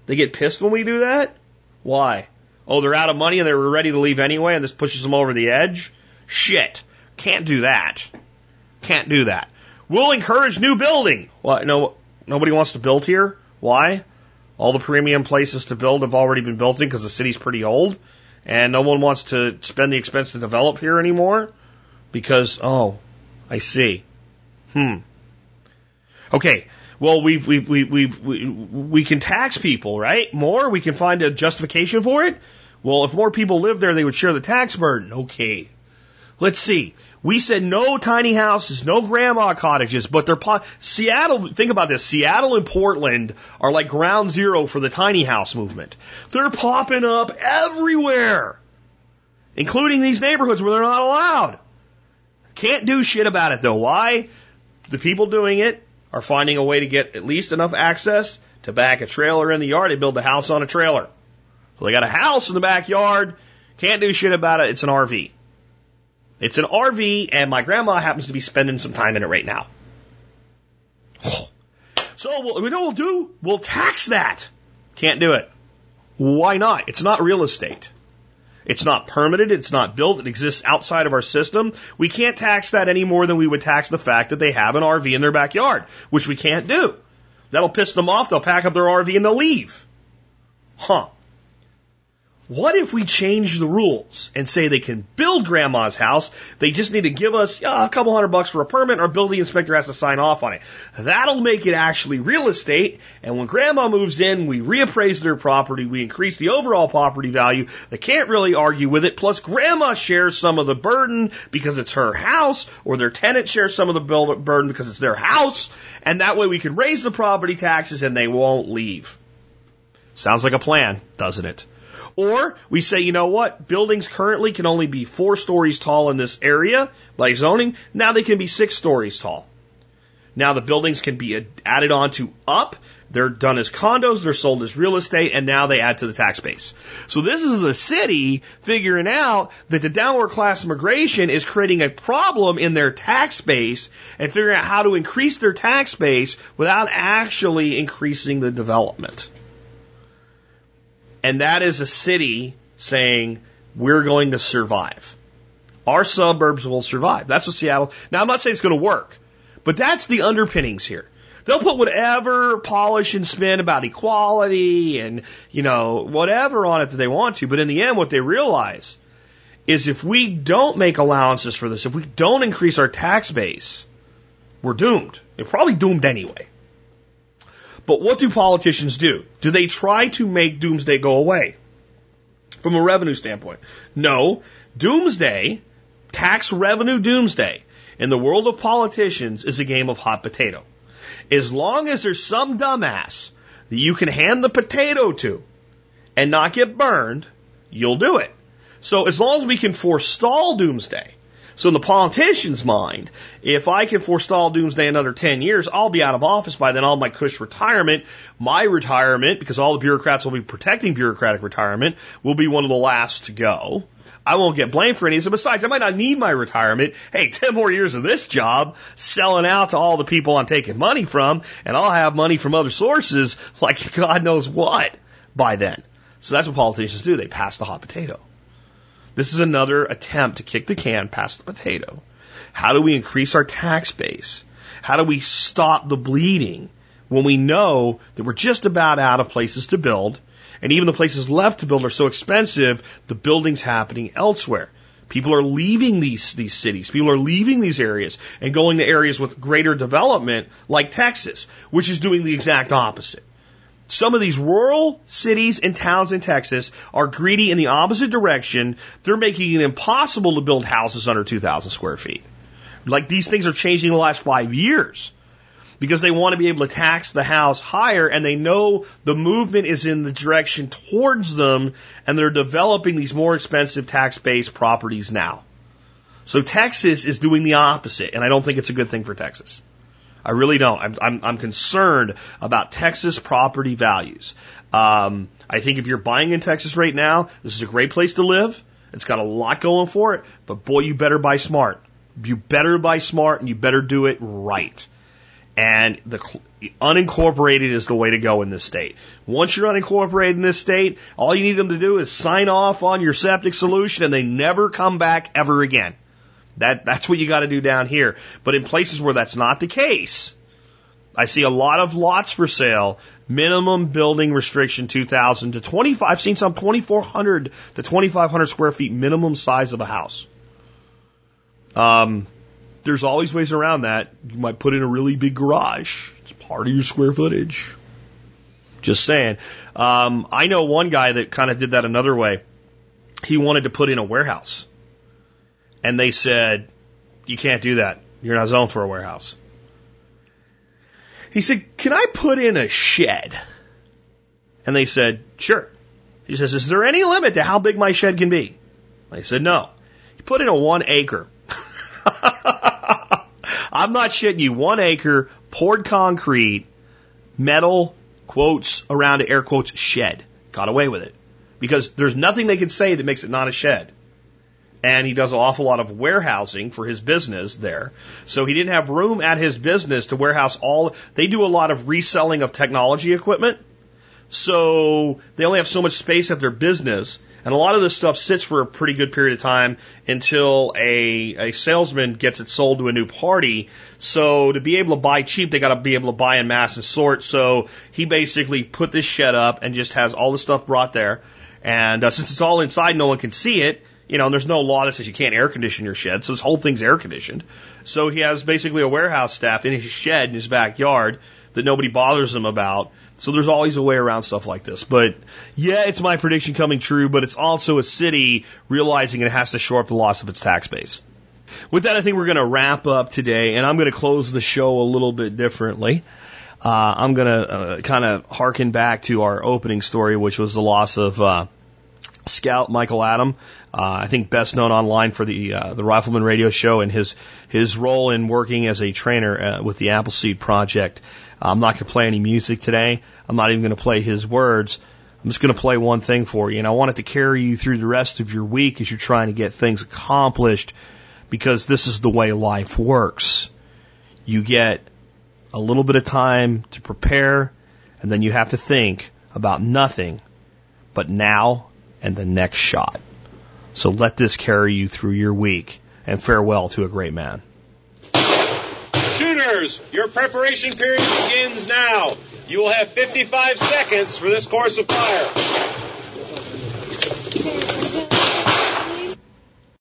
They get pissed when we do that? Why? Oh, they're out of money and they were ready to leave anyway and this pushes them over the edge? Shit. Can't do that. Can't do that. We'll encourage new building. Well, no, nobody wants to build here. Why? All the premium places to build have already been built in because the city's pretty old, and no one wants to spend the expense to develop here anymore because oh, I see. Hmm. Okay. Well, we've, we've, we've, we've, we, we can tax people, right? More? We can find a justification for it? Well, if more people live there, they would share the tax burden. Okay. Let's see. We said no tiny houses, no grandma cottages, but they're po- Seattle. Think about this: Seattle and Portland are like ground zero for the tiny house movement. They're popping up everywhere, including these neighborhoods where they're not allowed. Can't do shit about it though. Why? The people doing it are finding a way to get at least enough access to back a trailer in the yard. They build a house on a trailer. So they got a house in the backyard. Can't do shit about it. It's an RV. It's an RV, and my grandma happens to be spending some time in it right now. So we'll, we know we'll do? We'll tax that. Can't do it. Why not? It's not real estate. It's not permitted. It's not built. It exists outside of our system. We can't tax that any more than we would tax the fact that they have an RV in their backyard, which we can't do. That'll piss them off. They'll pack up their RV and they'll leave. Huh. What if we change the rules and say they can build grandma's house? They just need to give us a couple hundred bucks for a permit. Our building inspector has to sign off on it. That'll make it actually real estate. And when grandma moves in, we reappraise their property. We increase the overall property value. They can't really argue with it. Plus, grandma shares some of the burden because it's her house, or their tenant shares some of the burden because it's their house. And that way we can raise the property taxes and they won't leave. Sounds like a plan, doesn't it? Or we say, you know what? Buildings currently can only be four stories tall in this area by zoning. Now they can be six stories tall. Now the buildings can be added on to up. They're done as condos, they're sold as real estate, and now they add to the tax base. So this is the city figuring out that the downward class immigration is creating a problem in their tax base and figuring out how to increase their tax base without actually increasing the development. And that is a city saying, we're going to survive. Our suburbs will survive. That's what Seattle. Now, I'm not saying it's going to work, but that's the underpinnings here. They'll put whatever polish and spin about equality and, you know, whatever on it that they want to. But in the end, what they realize is if we don't make allowances for this, if we don't increase our tax base, we're doomed. We're probably doomed anyway. But what do politicians do? Do they try to make doomsday go away? From a revenue standpoint. No. Doomsday, tax revenue doomsday, in the world of politicians is a game of hot potato. As long as there's some dumbass that you can hand the potato to and not get burned, you'll do it. So as long as we can forestall doomsday So in the politician's mind, if I can forestall doomsday another 10 years, I'll be out of office by then. I'll my cush retirement. My retirement, because all the bureaucrats will be protecting bureaucratic retirement, will be one of the last to go. I won't get blamed for any of it. Besides, I might not need my retirement. Hey, 10 more years of this job, selling out to all the people I'm taking money from, and I'll have money from other sources like God knows what by then. So that's what politicians do. They pass the hot potato. This is another attempt to kick the can past the potato. How do we increase our tax base? How do we stop the bleeding when we know that we're just about out of places to build and even the places left to build are so expensive, the building's happening elsewhere. People are leaving these, these cities. People are leaving these areas and going to areas with greater development like Texas, which is doing the exact opposite. Some of these rural cities and towns in Texas are greedy in the opposite direction. They're making it impossible to build houses under 2,000 square feet. Like these things are changing in the last five years because they want to be able to tax the house higher and they know the movement is in the direction towards them and they're developing these more expensive tax based properties now. So Texas is doing the opposite and I don't think it's a good thing for Texas. I really don't. I'm, I'm, I'm concerned about Texas property values. Um, I think if you're buying in Texas right now, this is a great place to live. It's got a lot going for it, but boy, you better buy smart. You better buy smart and you better do it right. And the unincorporated is the way to go in this state. Once you're unincorporated in this state, all you need them to do is sign off on your septic solution and they never come back ever again. That, that's what you got to do down here. But in places where that's not the case, I see a lot of lots for sale. Minimum building restriction 2,000 to 25. I've seen some 2,400 to 2,500 square feet minimum size of a house. Um, there's always ways around that. You might put in a really big garage. It's part of your square footage. Just saying. Um, I know one guy that kind of did that another way. He wanted to put in a warehouse. And they said, you can't do that. You're not zoned for a warehouse. He said, can I put in a shed? And they said, sure. He says, is there any limit to how big my shed can be? They said, no. He put in a one acre. I'm not shitting you. One acre, poured concrete, metal, quotes around air quotes, shed. Got away with it. Because there's nothing they could say that makes it not a shed. And he does an awful lot of warehousing for his business there. So he didn't have room at his business to warehouse all, they do a lot of reselling of technology equipment. So they only have so much space at their business and a lot of this stuff sits for a pretty good period of time until a, a salesman gets it sold to a new party. So to be able to buy cheap, they got to be able to buy in mass and sort. So he basically put this shed up and just has all the stuff brought there. And uh, since it's all inside, no one can see it. You know, and there's no law that says you can't air condition your shed, so this whole thing's air conditioned. So he has basically a warehouse staff in his shed in his backyard that nobody bothers him about so there's always a way around stuff like this. But yeah, it's my prediction coming true, but it's also a city realizing it has to shore up the loss of its tax base. With that, I think we're going to wrap up today, and I'm going to close the show a little bit differently. Uh, I'm going to uh, kind of harken back to our opening story, which was the loss of uh, Scout Michael Adam. Uh, I think best known online for the uh, the Rifleman Radio Show and his his role in working as a trainer uh, with the Appleseed Project. I'm not going to play any music today. I'm not even going to play his words. I'm just going to play one thing for you, and I want it to carry you through the rest of your week as you're trying to get things accomplished, because this is the way life works. You get a little bit of time to prepare, and then you have to think about nothing but now and the next shot. So let this carry you through your week, and farewell to a great man. Shooters, your preparation period begins now. You will have 55 seconds for this course of fire.